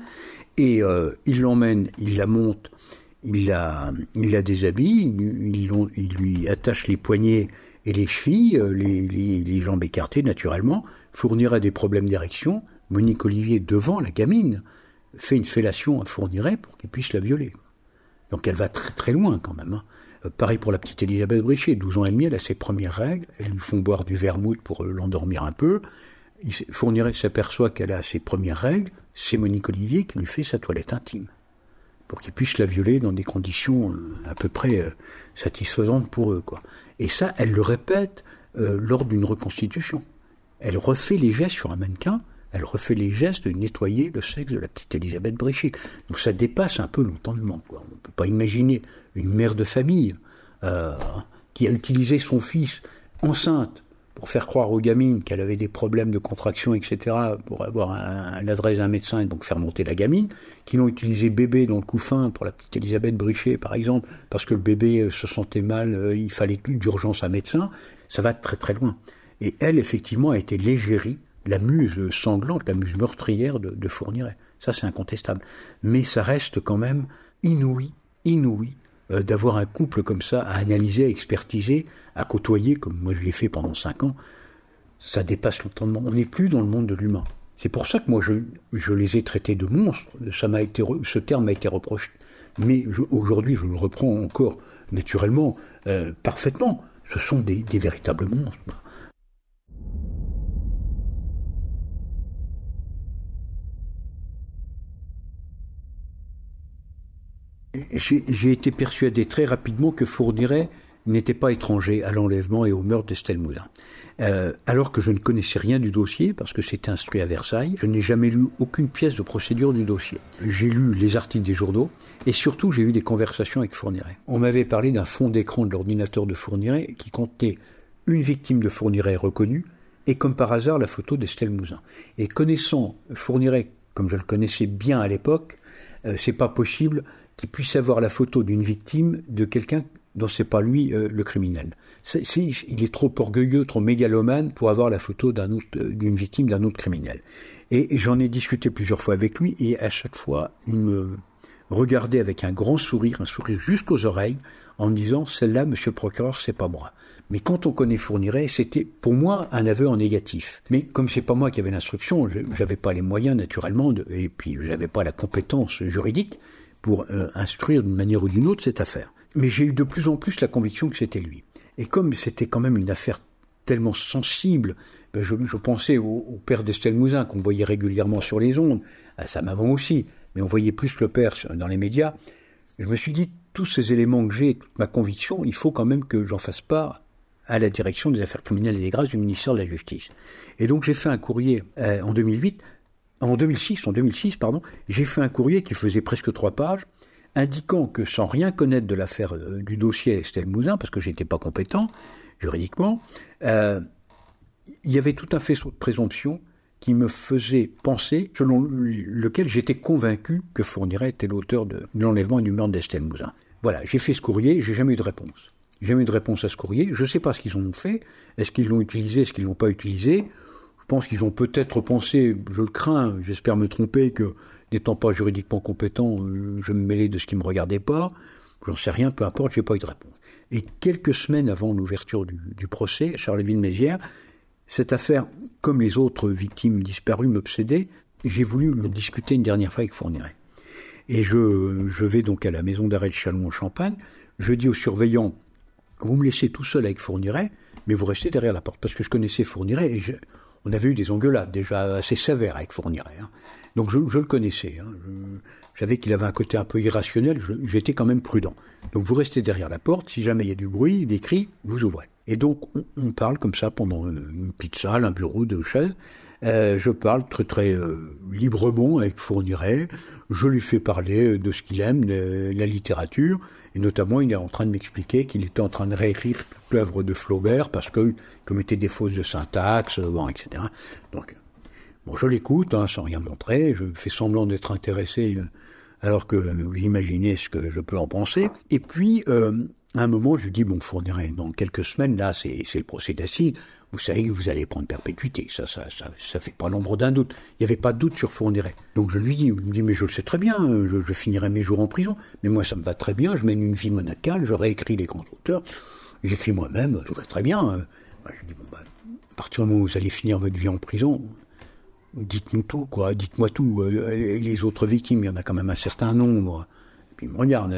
Et euh, il l'emmène, il la monte, il la, il la déshabille, il, il, lui attache les poignets et les chevilles, euh, les, les, les jambes écartées naturellement, fournira des problèmes d'érection, Monique Olivier, devant la gamine, fait une fellation à Fourniret pour qu'il puisse la violer. Donc elle va très très loin quand même. Hein. Euh, pareil pour la petite Elisabeth Brichet, 12 ans et demi, elle a ses premières règles, elles lui font boire du vermouth pour euh, l'endormir un peu. Fourniret s'aperçoit qu'elle a ses premières règles, c'est Monique Olivier qui lui fait sa toilette intime pour qu'il puisse la violer dans des conditions euh, à peu près satisfaisantes pour eux. Quoi. Et ça, elle le répète lors d'une reconstitution. Elle refait les gestes sur un mannequin, elle refait les gestes de nettoyer le sexe de la petite Elisabeth Bréchy. Donc ça dépasse un peu l'entendement. On ne peut pas imaginer une mère de famille qui a utilisé son fils enceinte pour faire croire aux gamines qu'elle avait des problèmes de contraction, etc., pour avoir l'adresse d'un médecin et donc faire monter la gamine, qui l'ont utilisé bébé dans le couffin pour la petite Elisabeth Brichet, par exemple, parce que le bébé euh, se sentait mal, euh, il fallait d'urgence un médecin, ça va très très loin. Et elle, effectivement, a été l'égérie, la muse sanglante, la muse meurtrière de, de Fourniret. Ça, c'est incontestable. Mais ça reste quand même inouï, inouï, euh, d'avoir un couple comme ça à analyser, à expertiser, à côtoyer, comme moi je l'ai fait pendant cinq ans, ça dépasse l'entendement. On n'est plus dans le monde de l'humain. C'est pour ça que moi je, les ai traités de monstres. Ça m'a été, ce terme m'a été reproché. Mais aujourd'hui, je le reprends encore naturellement, euh, parfaitement. Ce sont des véritables monstres. J'ai été persuadé très rapidement que Fourniret n'était pas étranger à l'enlèvement et au meurtre d'Estelle Moulin. Euh, alors que je ne connaissais rien du dossier, parce que c'était instruit à Versailles, je n'ai jamais lu aucune pièce de procédure du dossier. J'ai lu les articles des journaux, et surtout j'ai eu des conversations avec Fourniret. On m'avait parlé d'un fond d'écran de l'ordinateur de Fourniret qui contenait une victime de Fourniret reconnue, et comme par hasard la photo d'Estelle Mouzin. Et connaissant Fourniret comme je le connaissais bien à l'époque, euh, c'est pas possible qu'il puisse avoir la photo d'une victime de quelqu'un dont c'est pas lui euh, le criminel. il est trop orgueilleux, trop mégalomane pour avoir la photo euh, d'une victime d'un autre criminel. Et, j'en ai discuté plusieurs fois avec lui, et à chaque fois, il me regardait avec un grand sourire, un sourire jusqu'aux oreilles, en me disant celle-là, monsieur le procureur, c'est pas moi. Mais quand on connaît Fourniret, c'était pour moi un aveu en négatif. Mais comme c'est pas moi qui avais l'instruction, j'avais pas les moyens naturellement, et puis j'avais pas la compétence juridique pour euh, instruire d'une manière ou d'une autre cette affaire. Mais j'ai eu de plus en plus la conviction que c'était lui. Et comme c'était quand même une affaire tellement sensible, ben je, pensais au, père d'Estelle Mouzin qu'on voyait régulièrement sur les ondes, à sa maman aussi, mais on voyait plus le père dans les médias. Je me suis dit, tous ces éléments que j'ai, toute ma conviction, il faut quand même que j'en fasse part à la direction des affaires criminelles et des grâces du ministère de la Justice. Et donc j'ai fait un courrier euh, en 2008 en 2006, en 2006 pardon, j'ai fait un courrier qui faisait presque trois pages, indiquant que sans rien connaître de l'affaire euh, du dossier Estelle Mouzin, parce que j'étais pas compétent juridiquement, euh, il y avait tout un faisceau de présomption qui me faisait penser, selon lequel j'étais convaincu que Fourniret était l'auteur de, l'enlèvement et du meurtre d'Estelle Mouzin. Voilà, j'ai fait ce courrier, j'ai jamais eu de réponse. J'ai jamais eu de réponse à ce courrier. Je ne sais pas ce qu'ils ont fait. Est-ce qu'ils l'ont utilisé, est-ce qu'ils l'ont pas utilisé je pense qu'ils ont peut-être pensé, je le crains, j'espère me tromper, que n'étant pas juridiquement compétent, euh, je me mêlais de ce qui ne me regardait pas. J'en sais rien, peu importe, j'ai pas eu de réponse. Et quelques semaines avant l'ouverture du, procès à Charleville-Mézières, cette affaire, comme les autres victimes disparues, m'obsédait. J'ai voulu le discuter une dernière fois avec Fourniret. Et je, je vais donc à la maison d'arrêt de Chalon en Champagne. Je dis au surveillant, vous me laissez tout seul avec Fourniret, mais vous restez derrière la porte. Parce que je connaissais Fourniret et je, on avait eu des engueulades déjà assez sévères avec Fourniret. Hein. Donc je, le connaissais. Hein. Je, qu'il avait un côté un peu irrationnel. J'étais quand même prudent. Donc vous restez derrière la porte. Si jamais il y a du bruit, des cris, vous ouvrez. Et donc on, parle comme ça pendant une petite salle, un bureau, deux chaises. Euh, je parle très très euh, librement avec Fourniret. Je lui fais parler de ce qu'il aime, de la littérature. Et notamment, il est en train de m'expliquer qu'il était en train de réécrire l'œuvre de Flaubert parce qu'il commettait des fausses de syntaxe, bon, etc. Donc, bon, je l'écoute hein, sans rien montrer. Je fais semblant d'être intéressé euh, alors que vous imaginez ce que je peux en penser. Et puis, à un moment, je lui dis, bon, Fourniret, dans quelques semaines, là, c'est le procès d'acide, vous savez que vous allez prendre perpétuité. Ça, ça, ça, ça fait pas l'ombre d'un doute. Il n'y avait pas de doute sur Fourniret. Donc je lui dis, mais je le sais très bien, je, finirai mes jours en prison. Mais moi, ça me va très bien, je mène une vie monacale, je réécris les grands auteurs, j'écris moi-même, tout va très bien. Bah, je dis, bon, bah, à partir du moment où vous allez finir votre vie en prison, dites-nous tout, quoi, dites-moi tout. Euh, les autres victimes, il y en a quand même un certain nombre il me regarde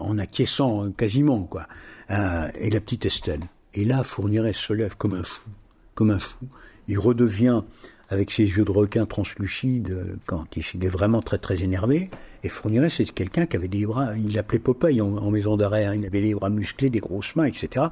en, acquiesçant quasiment, quoi. Euh, et la petite Estelle. Et là, Fourniret se lève comme un fou, comme un fou. Il redevient avec ses yeux de requin translucides, euh, quand il est vraiment très très énervé. Et Fourniret, c'est quelqu'un qui avait des bras, il l'appelait Popeye en, maison d'arrêt, hein. il avait des bras musclés, des grosses mains, etc.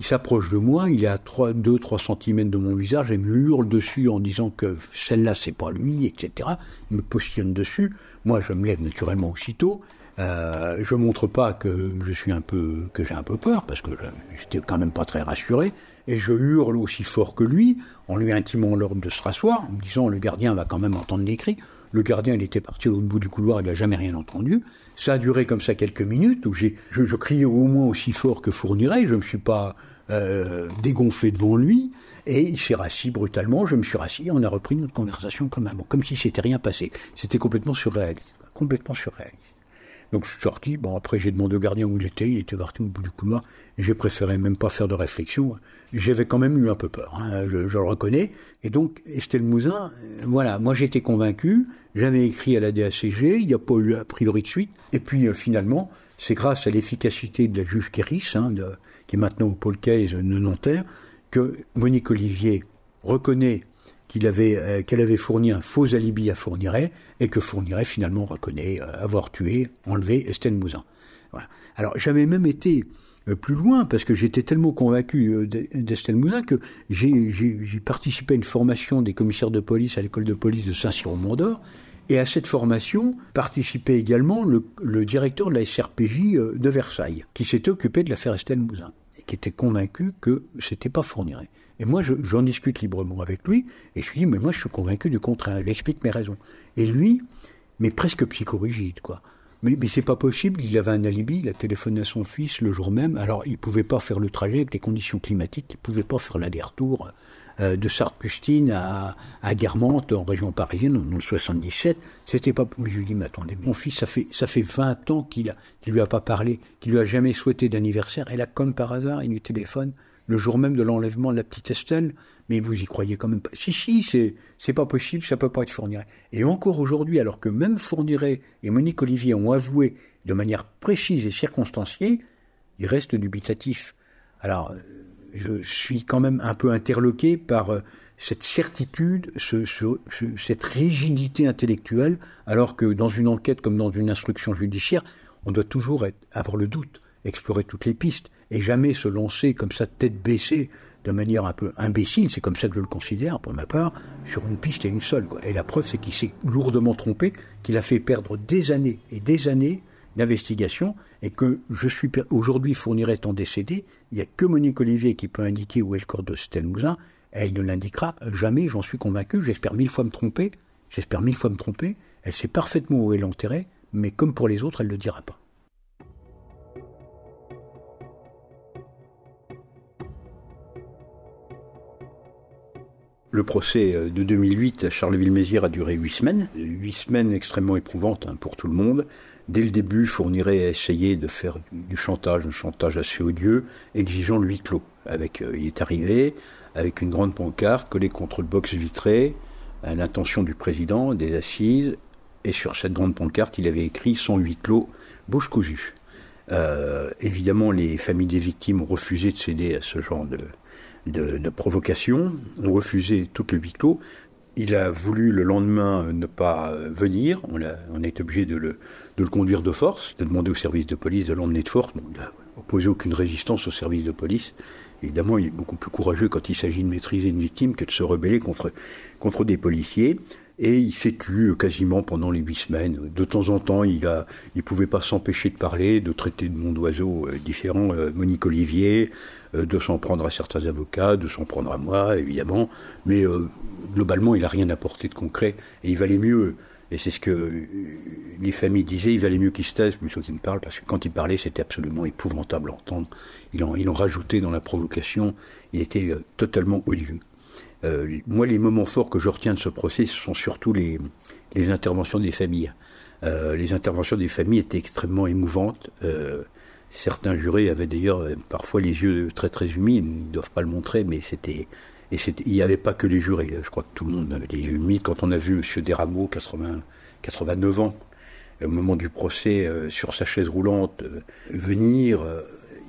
Il s'approche de moi, il est à 2-3 cm de mon visage et me hurle dessus en disant que celle-là c'est pas lui, etc. Il me positionne dessus. Moi je me lève naturellement aussitôt. Euh, je montre pas que je suis un peu, que j'ai un peu peur parce que j'étais quand même pas très rassuré et je hurle aussi fort que lui en lui intimant l'ordre de se rasseoir en me disant le gardien va quand même entendre des cris. Le gardien il était parti l'autre bout du couloir, il n'a jamais rien entendu. Ça a duré comme ça quelques minutes où je, criais au moins aussi fort que Fournirait. Je me suis pas euh, dégonflé devant lui et il s'est rassis brutalement. Je me suis rassis, on a repris notre conversation comme un comme si c'était rien passé. C'était complètement surréaliste, complètement surréaliste. Donc je suis sorti, bon après j'ai demandé au gardien où il était, il était parti au bout du couloir, j'ai préféré même pas faire de réflexion. J'avais quand même eu un peu peur, hein, je, le reconnais. Et donc Estelle Mouzin, euh, voilà, moi j'étais convaincu, j'avais écrit à la DACG, il n'y a pas eu a priori de suite, et puis euh, finalement, c'est grâce à l'efficacité de la juge Kéris, hein, qui est maintenant au pôle Case de Nanterre, que Monique Olivier reconnaît euh, qu'elle avait fourni un faux alibi à Fourniret et que Fourniret finalement reconnaît euh, avoir tué, enlevé Estelle Mouzin. Alors j'avais même été euh, plus loin parce que j'étais tellement convaincu d'Estelle Mouzin que j'ai, participé à une formation des commissaires de police à l'école de police de Saint-Cyr-au-Mont-d'Or et à cette formation participait également le, le, directeur de la SRPJ de Versailles, qui s'était occupé de l'affaire Estelle Mouzin, et qui était convaincu que c'était pas Fourniret. Et moi, j'en discute librement avec lui, et je lui dis, mais moi, je suis convaincu du contraire. Il explique mes raisons. Et lui, mais presque psychorigide, quoi. Mais, c'est pas possible, il avait un alibi, il a téléphoné à son fils le jour même, alors il pouvait pas faire le trajet avec les conditions climatiques, il pouvait pas faire l'aller-retour euh, de Sartre-Custine à, à Guermantes, en région parisienne, en 77. C'était pas, mais je lui dis, mais attendez, mon fils, ça fait, ça fait 20 ans qu'il lui a pas parlé, qu'il lui a jamais souhaité d'anniversaire, et là, comme par hasard, il lui téléphone, le jour même de l'enlèvement de la petite Estelle, mais vous y croyez quand même pas. Si, si, c'est, c'est pas possible, ça peut pas être Fourniret. Et encore aujourd'hui, alors que même Fourniret et Monique Olivier ont avoué de manière précise et circonstanciée, il reste dubitatif. Alors, je suis quand même un peu interloqué par euh, cette certitude, ce, cette rigidité intellectuelle, alors que dans une enquête comme dans une instruction judiciaire, on doit toujours avoir le doute, explorer toutes les pistes et jamais se lancer comme ça tête baissée de manière un peu imbécile, c'est comme ça que je le considère pour ma part, sur une piste et une seule. Et la preuve, c'est qu'il s'est lourdement trompé, qu'il a fait perdre des années et des années d'investigation, et que je suis aujourd'hui fournirait en décédé, il n'y a que Monique Olivier qui peut indiquer où est le corps de Stelmousin, elle ne l'indiquera jamais, j'en suis convaincu, j'espère mille fois me tromper, j'espère mille fois me tromper, elle sait parfaitement où est l'enterré, mais comme pour les autres, elle ne le dira pas. Le procès euh, de 2008 à Charleville-Mézières a duré huit semaines. Huit semaines extrêmement éprouvantes hein, pour tout le monde. Dès le début, Fourniret a essayé de faire du chantage, un chantage assez odieux, exigeant le huis clos. Avec, euh, il est arrivé avec une grande pancarte collée contre le box vitré, à l'intention du président des assises, et sur cette grande pancarte, il avait écrit son huis clos, bouche cousue. Euh, évidemment, les familles des victimes ont refusé de céder à ce genre de, de, provocation, ont refusé tout le huis. Il a voulu le lendemain ne pas venir, on a, été obligé de le, conduire de force, de demander au service de police de l'emmener de force. il n'a opposé aucune résistance au service de police. Évidemment, il est beaucoup plus courageux quand il s'agit de maîtriser une victime que de se rebeller contre, des policiers. Et il s'est tu quasiment pendant les huit semaines. De temps en temps, il ne il pouvait pas s'empêcher de parler, de traiter de monde d'oiseaux euh, différents. Euh, Monique Olivier, euh, de s'en prendre à certains avocats, de s'en prendre à moi, évidemment. Mais globalement, il n'a rien apporté de concret. Et il valait mieux, et c'est ce que les familles disaient, il valait mieux qu'il se taise plutôt qu'il ne parle, parce que quand il parlait, c'était absolument épouvantable à entendre. Ils en, ils dans la provocation. Il était totalement odieux. Euh, moi, les moments forts que je retiens de ce procès, ce sont surtout les, les interventions des familles. Euh, les interventions des familles étaient extrêmement émouvantes. Euh, certains jurés avaient d'ailleurs parfois les yeux très très humides, ils ne doivent pas le montrer, mais c'était... Et il n'y avait pas que les jurés, je crois que tout le monde avait les yeux humides. Quand on a vu M. Desrameaux, 80, 89 ans, au moment du procès, sur sa chaise roulante, venir,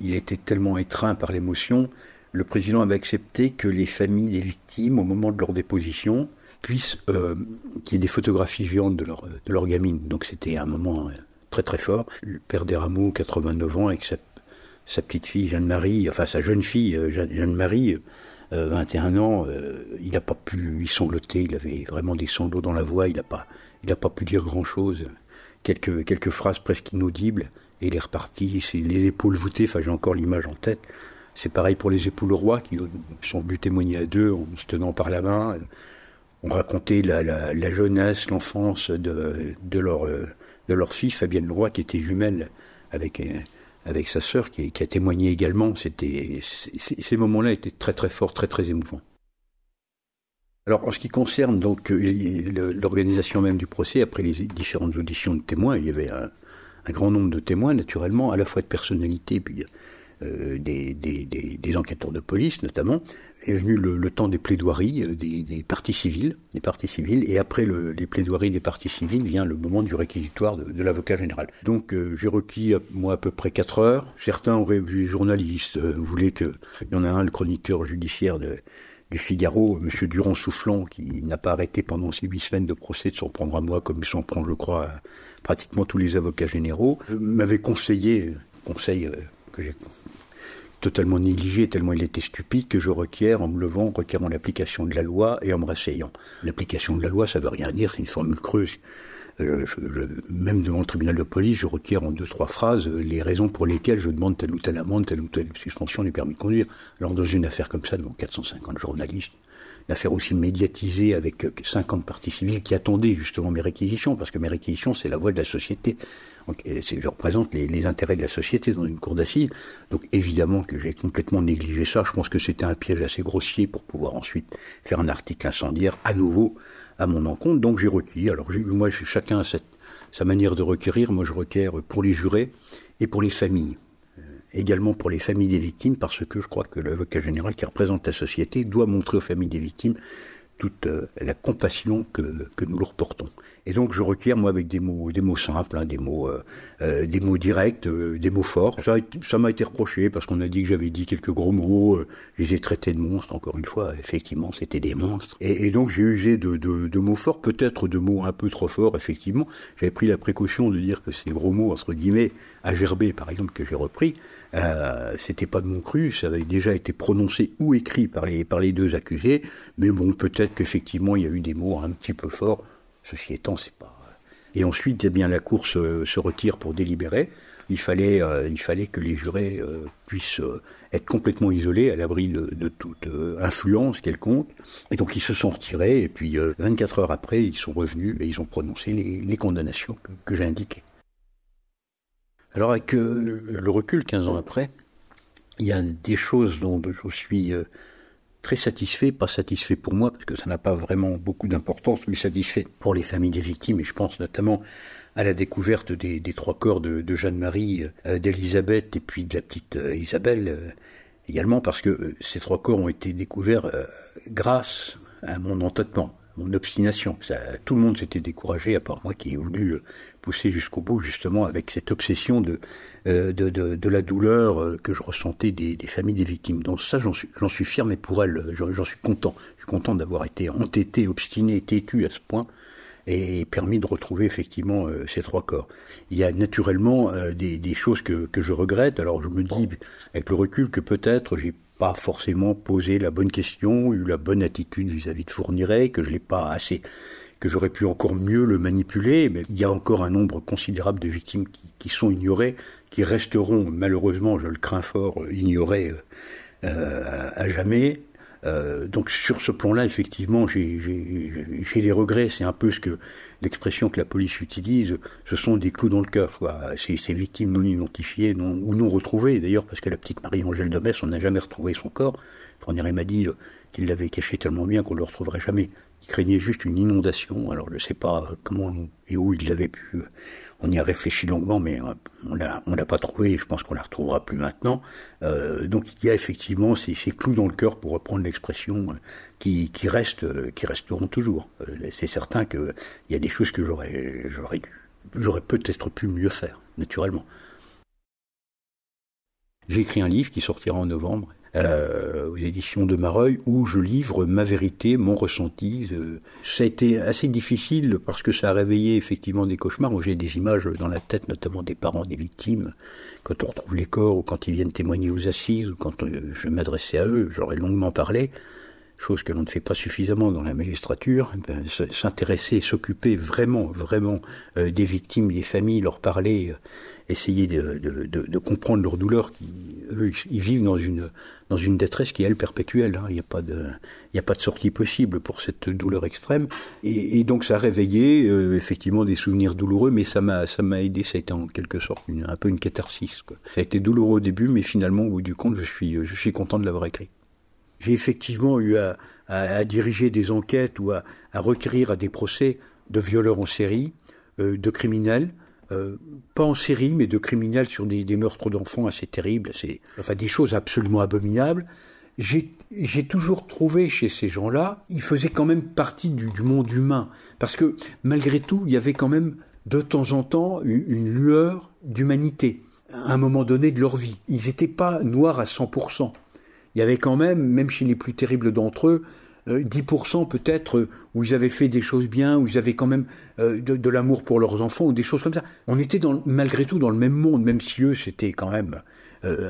il était tellement étreint par l'émotion le président avait accepté que les familles des victimes, au moment de leur déposition, puissent, euh, qu'il y ait des photographies géantes de leur, de leur gamine. Donc c'était un moment très très fort. Le père des Rameaux, 89 ans, avec sa, petite fille Jeanne-Marie, enfin sa jeune fille Jeanne-Marie, 21 ans, il n'a pas pu y sangloter, il avait vraiment des sanglots dans la voix, il n'a pas, il pas pu dire grand-chose. Quelques, quelques phrases presque inaudibles, et il est reparti, les épaules voûtées, enfin j'ai encore l'image en tête. C'est pareil pour les époules rois qui sont venus témoigner à deux en se tenant par la main. On racontait la, jeunesse, l'enfance de, de, leur, de leur fille, Fabienne Leroy, qui était jumelle avec, avec sa sœur, qui, a témoigné également. Ces moments-là étaient très très forts, très très émouvants. Alors, en ce qui concerne donc l'organisation même du procès, après les différentes auditions de témoins, il y avait un, un grand nombre de témoins, naturellement, à la fois de personnalités, puis euh, des, enquêteurs de police notamment, est venu le, temps des plaidoiries euh, des, parties civiles, des parties civiles, et après les plaidoiries des parties civiles vient le moment du réquisitoire de, l'avocat général. Donc euh, j'ai requis moi à peu près 4 heures. Certains auraient vu journalistes, voulaient que il y en a un, le chroniqueur judiciaire du Figaro, M. Durand-Soufflant, qui n'a pas arrêté pendant ces huit semaines de procès de s'en prendre à moi, comme s'en prend, je crois, pratiquement tous les avocats généraux, m'avait conseillé, conseil que j'ai totalement négligé tellement il était stupide que je requiers en me levant, requérant l'application de la loi et en me rasseyant. L'application de la loi, ça veut rien dire, c'est une formule creuse. Euh, même devant le tribunal de police, je requiers en deux, trois phrases euh, les raisons pour lesquelles je demande telle ou telle amende, telle ou telle suspension du permis de conduire. Alors dans une affaire comme ça, devant 450 journalistes, l'affaire aussi médiatisée avec 50 parties civiles qui attendaient justement mes réquisitions, parce que mes réquisitions, c'est la voix de la société. Je représente les, intérêts de la société dans une cour d'assises. Donc évidemment que j'ai complètement négligé ça. Je pense que c'était un piège assez grossier pour pouvoir ensuite faire un article incendiaire à nouveau à mon encontre. Donc j'ai requis. Alors moi, chacun a sa manière de requérir. Moi, je requiers pour les jurés et pour les familles également pour les familles des victimes, parce que je crois que l'avocat général qui représente la société doit montrer aux familles des victimes toute euh, la compassion que, nous leur portons. Et donc je requiers moi avec des mots, des mots simples, hein, des mots, euh, euh, des mots directs, des mots forts. Ça, m'a été reproché parce qu'on a dit que j'avais dit quelques gros mots. je les ai traités de monstres. Encore une fois, effectivement, c'était des monstres. Et, donc j'ai usé de, mots forts, peut-être de mots un peu trop forts. Effectivement, j'avais pris la précaution de dire que ces gros mots entre guillemets, à gerber par exemple que j'ai repris, c'était pas de mon cru. Ça avait déjà été prononcé ou écrit par les par les deux accusés. Mais bon, peut-être qu'effectivement il y a eu des mots un petit peu forts. Ceci étant, c'est pas. Et ensuite, eh bien, la cour se, retire pour délibérer. Il fallait, euh, que les jurés euh, puissent euh, être complètement isolés, à l'abri de, toute influence quelconque. Et donc, ils se sont retirés. Et puis, 24 heures après, ils sont revenus et ils ont prononcé les, condamnations que, que j'ai indiquées. Alors, avec le recul, 15 ans après, il y a des choses dont je suis très satisfait, pas satisfait pour moi, parce que ça n'a pas vraiment beaucoup d'importance, mais satisfait pour les familles des victimes, et je pense notamment à la découverte des, trois corps de, Jeanne-Marie, euh, d'Elisabeth et puis de la petite euh, Isabelle euh, également, parce que ces trois corps ont été découverts grâce à mon entêtement mon obstination. Tout le monde s'était découragé, à part moi qui ai voulu pousser jusqu'au bout, justement, avec cette obsession de, euh, de, de, la douleur euh, que je ressentais des, des, familles des victimes. Donc ça, j'en suis, suis fier, mais pour elles, j'en suis content. Je suis content d'avoir été entêté, obstiné, têtu à ce point et permis de retrouver effectivement ces trois corps. Il y a naturellement des, des, choses que, que je regrette. Alors je me dis, avec le recul, que peut-être j'ai pas forcément posé la bonne question, eu la bonne attitude vis-à-vis de Fourniret, que je l'ai pas assez, que j'aurais pu encore mieux le manipuler, mais il y a encore un nombre considérable de victimes qui, sont ignorées, qui resteront malheureusement, je le crains fort, ignorées euh, à jamais. Euh, donc sur ce plan-là, effectivement, j'ai des regrets. C'est un peu ce que l'expression que la police utilise. Ce sont des clous dans le cœur. Ces, victimes non identifiées non, ou non retrouvées, d'ailleurs, parce que la petite Marie-Angèle de Metz, on n'a jamais retrouvé son corps. Fournier m'a dit euh, qu'il l'avait caché tellement bien qu'on ne le retrouverait jamais. Il craignait juste une inondation. Alors je ne sais pas comment et où il l'avait pu on y a réfléchi longuement, mais euh, on on l'a pas trouvé. Je pense qu'on la retrouvera plus maintenant. Euh, donc il y a effectivement ces, clous dans le cœur, pour reprendre l'expression, euh, qui, restent, qui resteront toujours. c'est certain qu'il y a des choses que j'aurais j'aurais peut-être pu mieux faire, naturellement. J'ai écrit un livre qui sortira en novembre euh, aux éditions de Mareuil, où je livre ma vérité, mon ressenti. ça a été assez difficile parce que ça a réveillé effectivement des cauchemars. J'ai des images dans la tête, notamment des parents des victimes, quand on retrouve les corps ou quand ils viennent témoigner aux assises ou quand je m'adressais à eux, j'aurais longuement parlé chose que l'on ne fait pas suffisamment dans la magistrature, eh ben, s'intéresser, s'occuper vraiment, vraiment euh, des victimes, des familles, leur parler, euh, essayer de, comprendre leur douleur, qui, eux, ils vivent dans une, dans une détresse qui est, elle, perpétuelle. Hein. Il n'y a, pas de, il a pas de sortie possible pour cette douleur extrême. Et, donc ça a réveillé euh, effectivement des souvenirs douloureux, mais ça m'a, aidé, ça a été en quelque sorte un peu une catharsis. Quoi. Ça a été douloureux au début, mais finalement, au bout du compte, je suis, je suis content de l'avoir écrit. J'ai effectivement eu à, diriger des enquêtes ou à, requérir à des procès de violeurs en série, euh, de criminels, euh, pas en série, mais de criminels sur des, meurtres d'enfants assez terribles, enfin des choses absolument abominables. J'ai toujours trouvé chez ces gens-là, ils faisaient quand même partie du, monde humain, parce que malgré tout, il y avait quand même de temps en temps une, une lueur d'humanité à un moment donné de leur vie. Ils n'étaient pas noirs à 100% il y avait quand même, même chez les plus terribles d'entre eux, 10% euh, peut-être euh, où ils avaient fait des choses bien, où ils avaient quand même euh, de, l'amour pour leurs enfants, ou des choses comme ça. On était malgré tout dans le même monde, même si eux, c'était quand même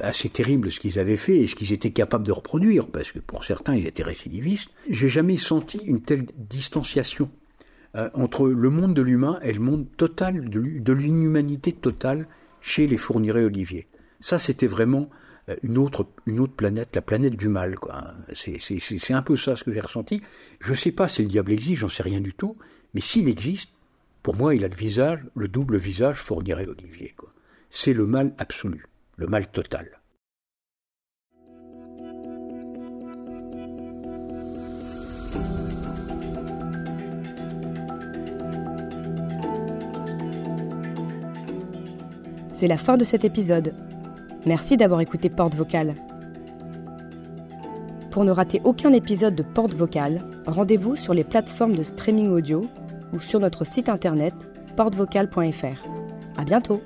assez terrible ce qu'ils avaient fait et ce qu'ils étaient capables de reproduire, parce que pour certains, ils étaient récidivistes. J'ai jamais senti une telle distanciation entre le monde de l'humain et le monde total, de l'inhumanité totale chez les fournirés Olivier. Ça, c'était vraiment une autre, une autre planète, la planète du mal. C'est, un peu ça ce que j'ai ressenti. Je ne sais pas si le diable existe, j'en sais rien du tout, mais s'il existe, pour moi, il a le visage, le double visage fournirait Olivier. C'est le mal absolu, le mal total. C'est la fin de cet épisode. Merci d'avoir écouté Porte Vocale. Pour ne rater aucun épisode de Porte Vocale, rendez-vous sur les plateformes de streaming audio ou sur notre site internet portevocale.fr. À bientôt!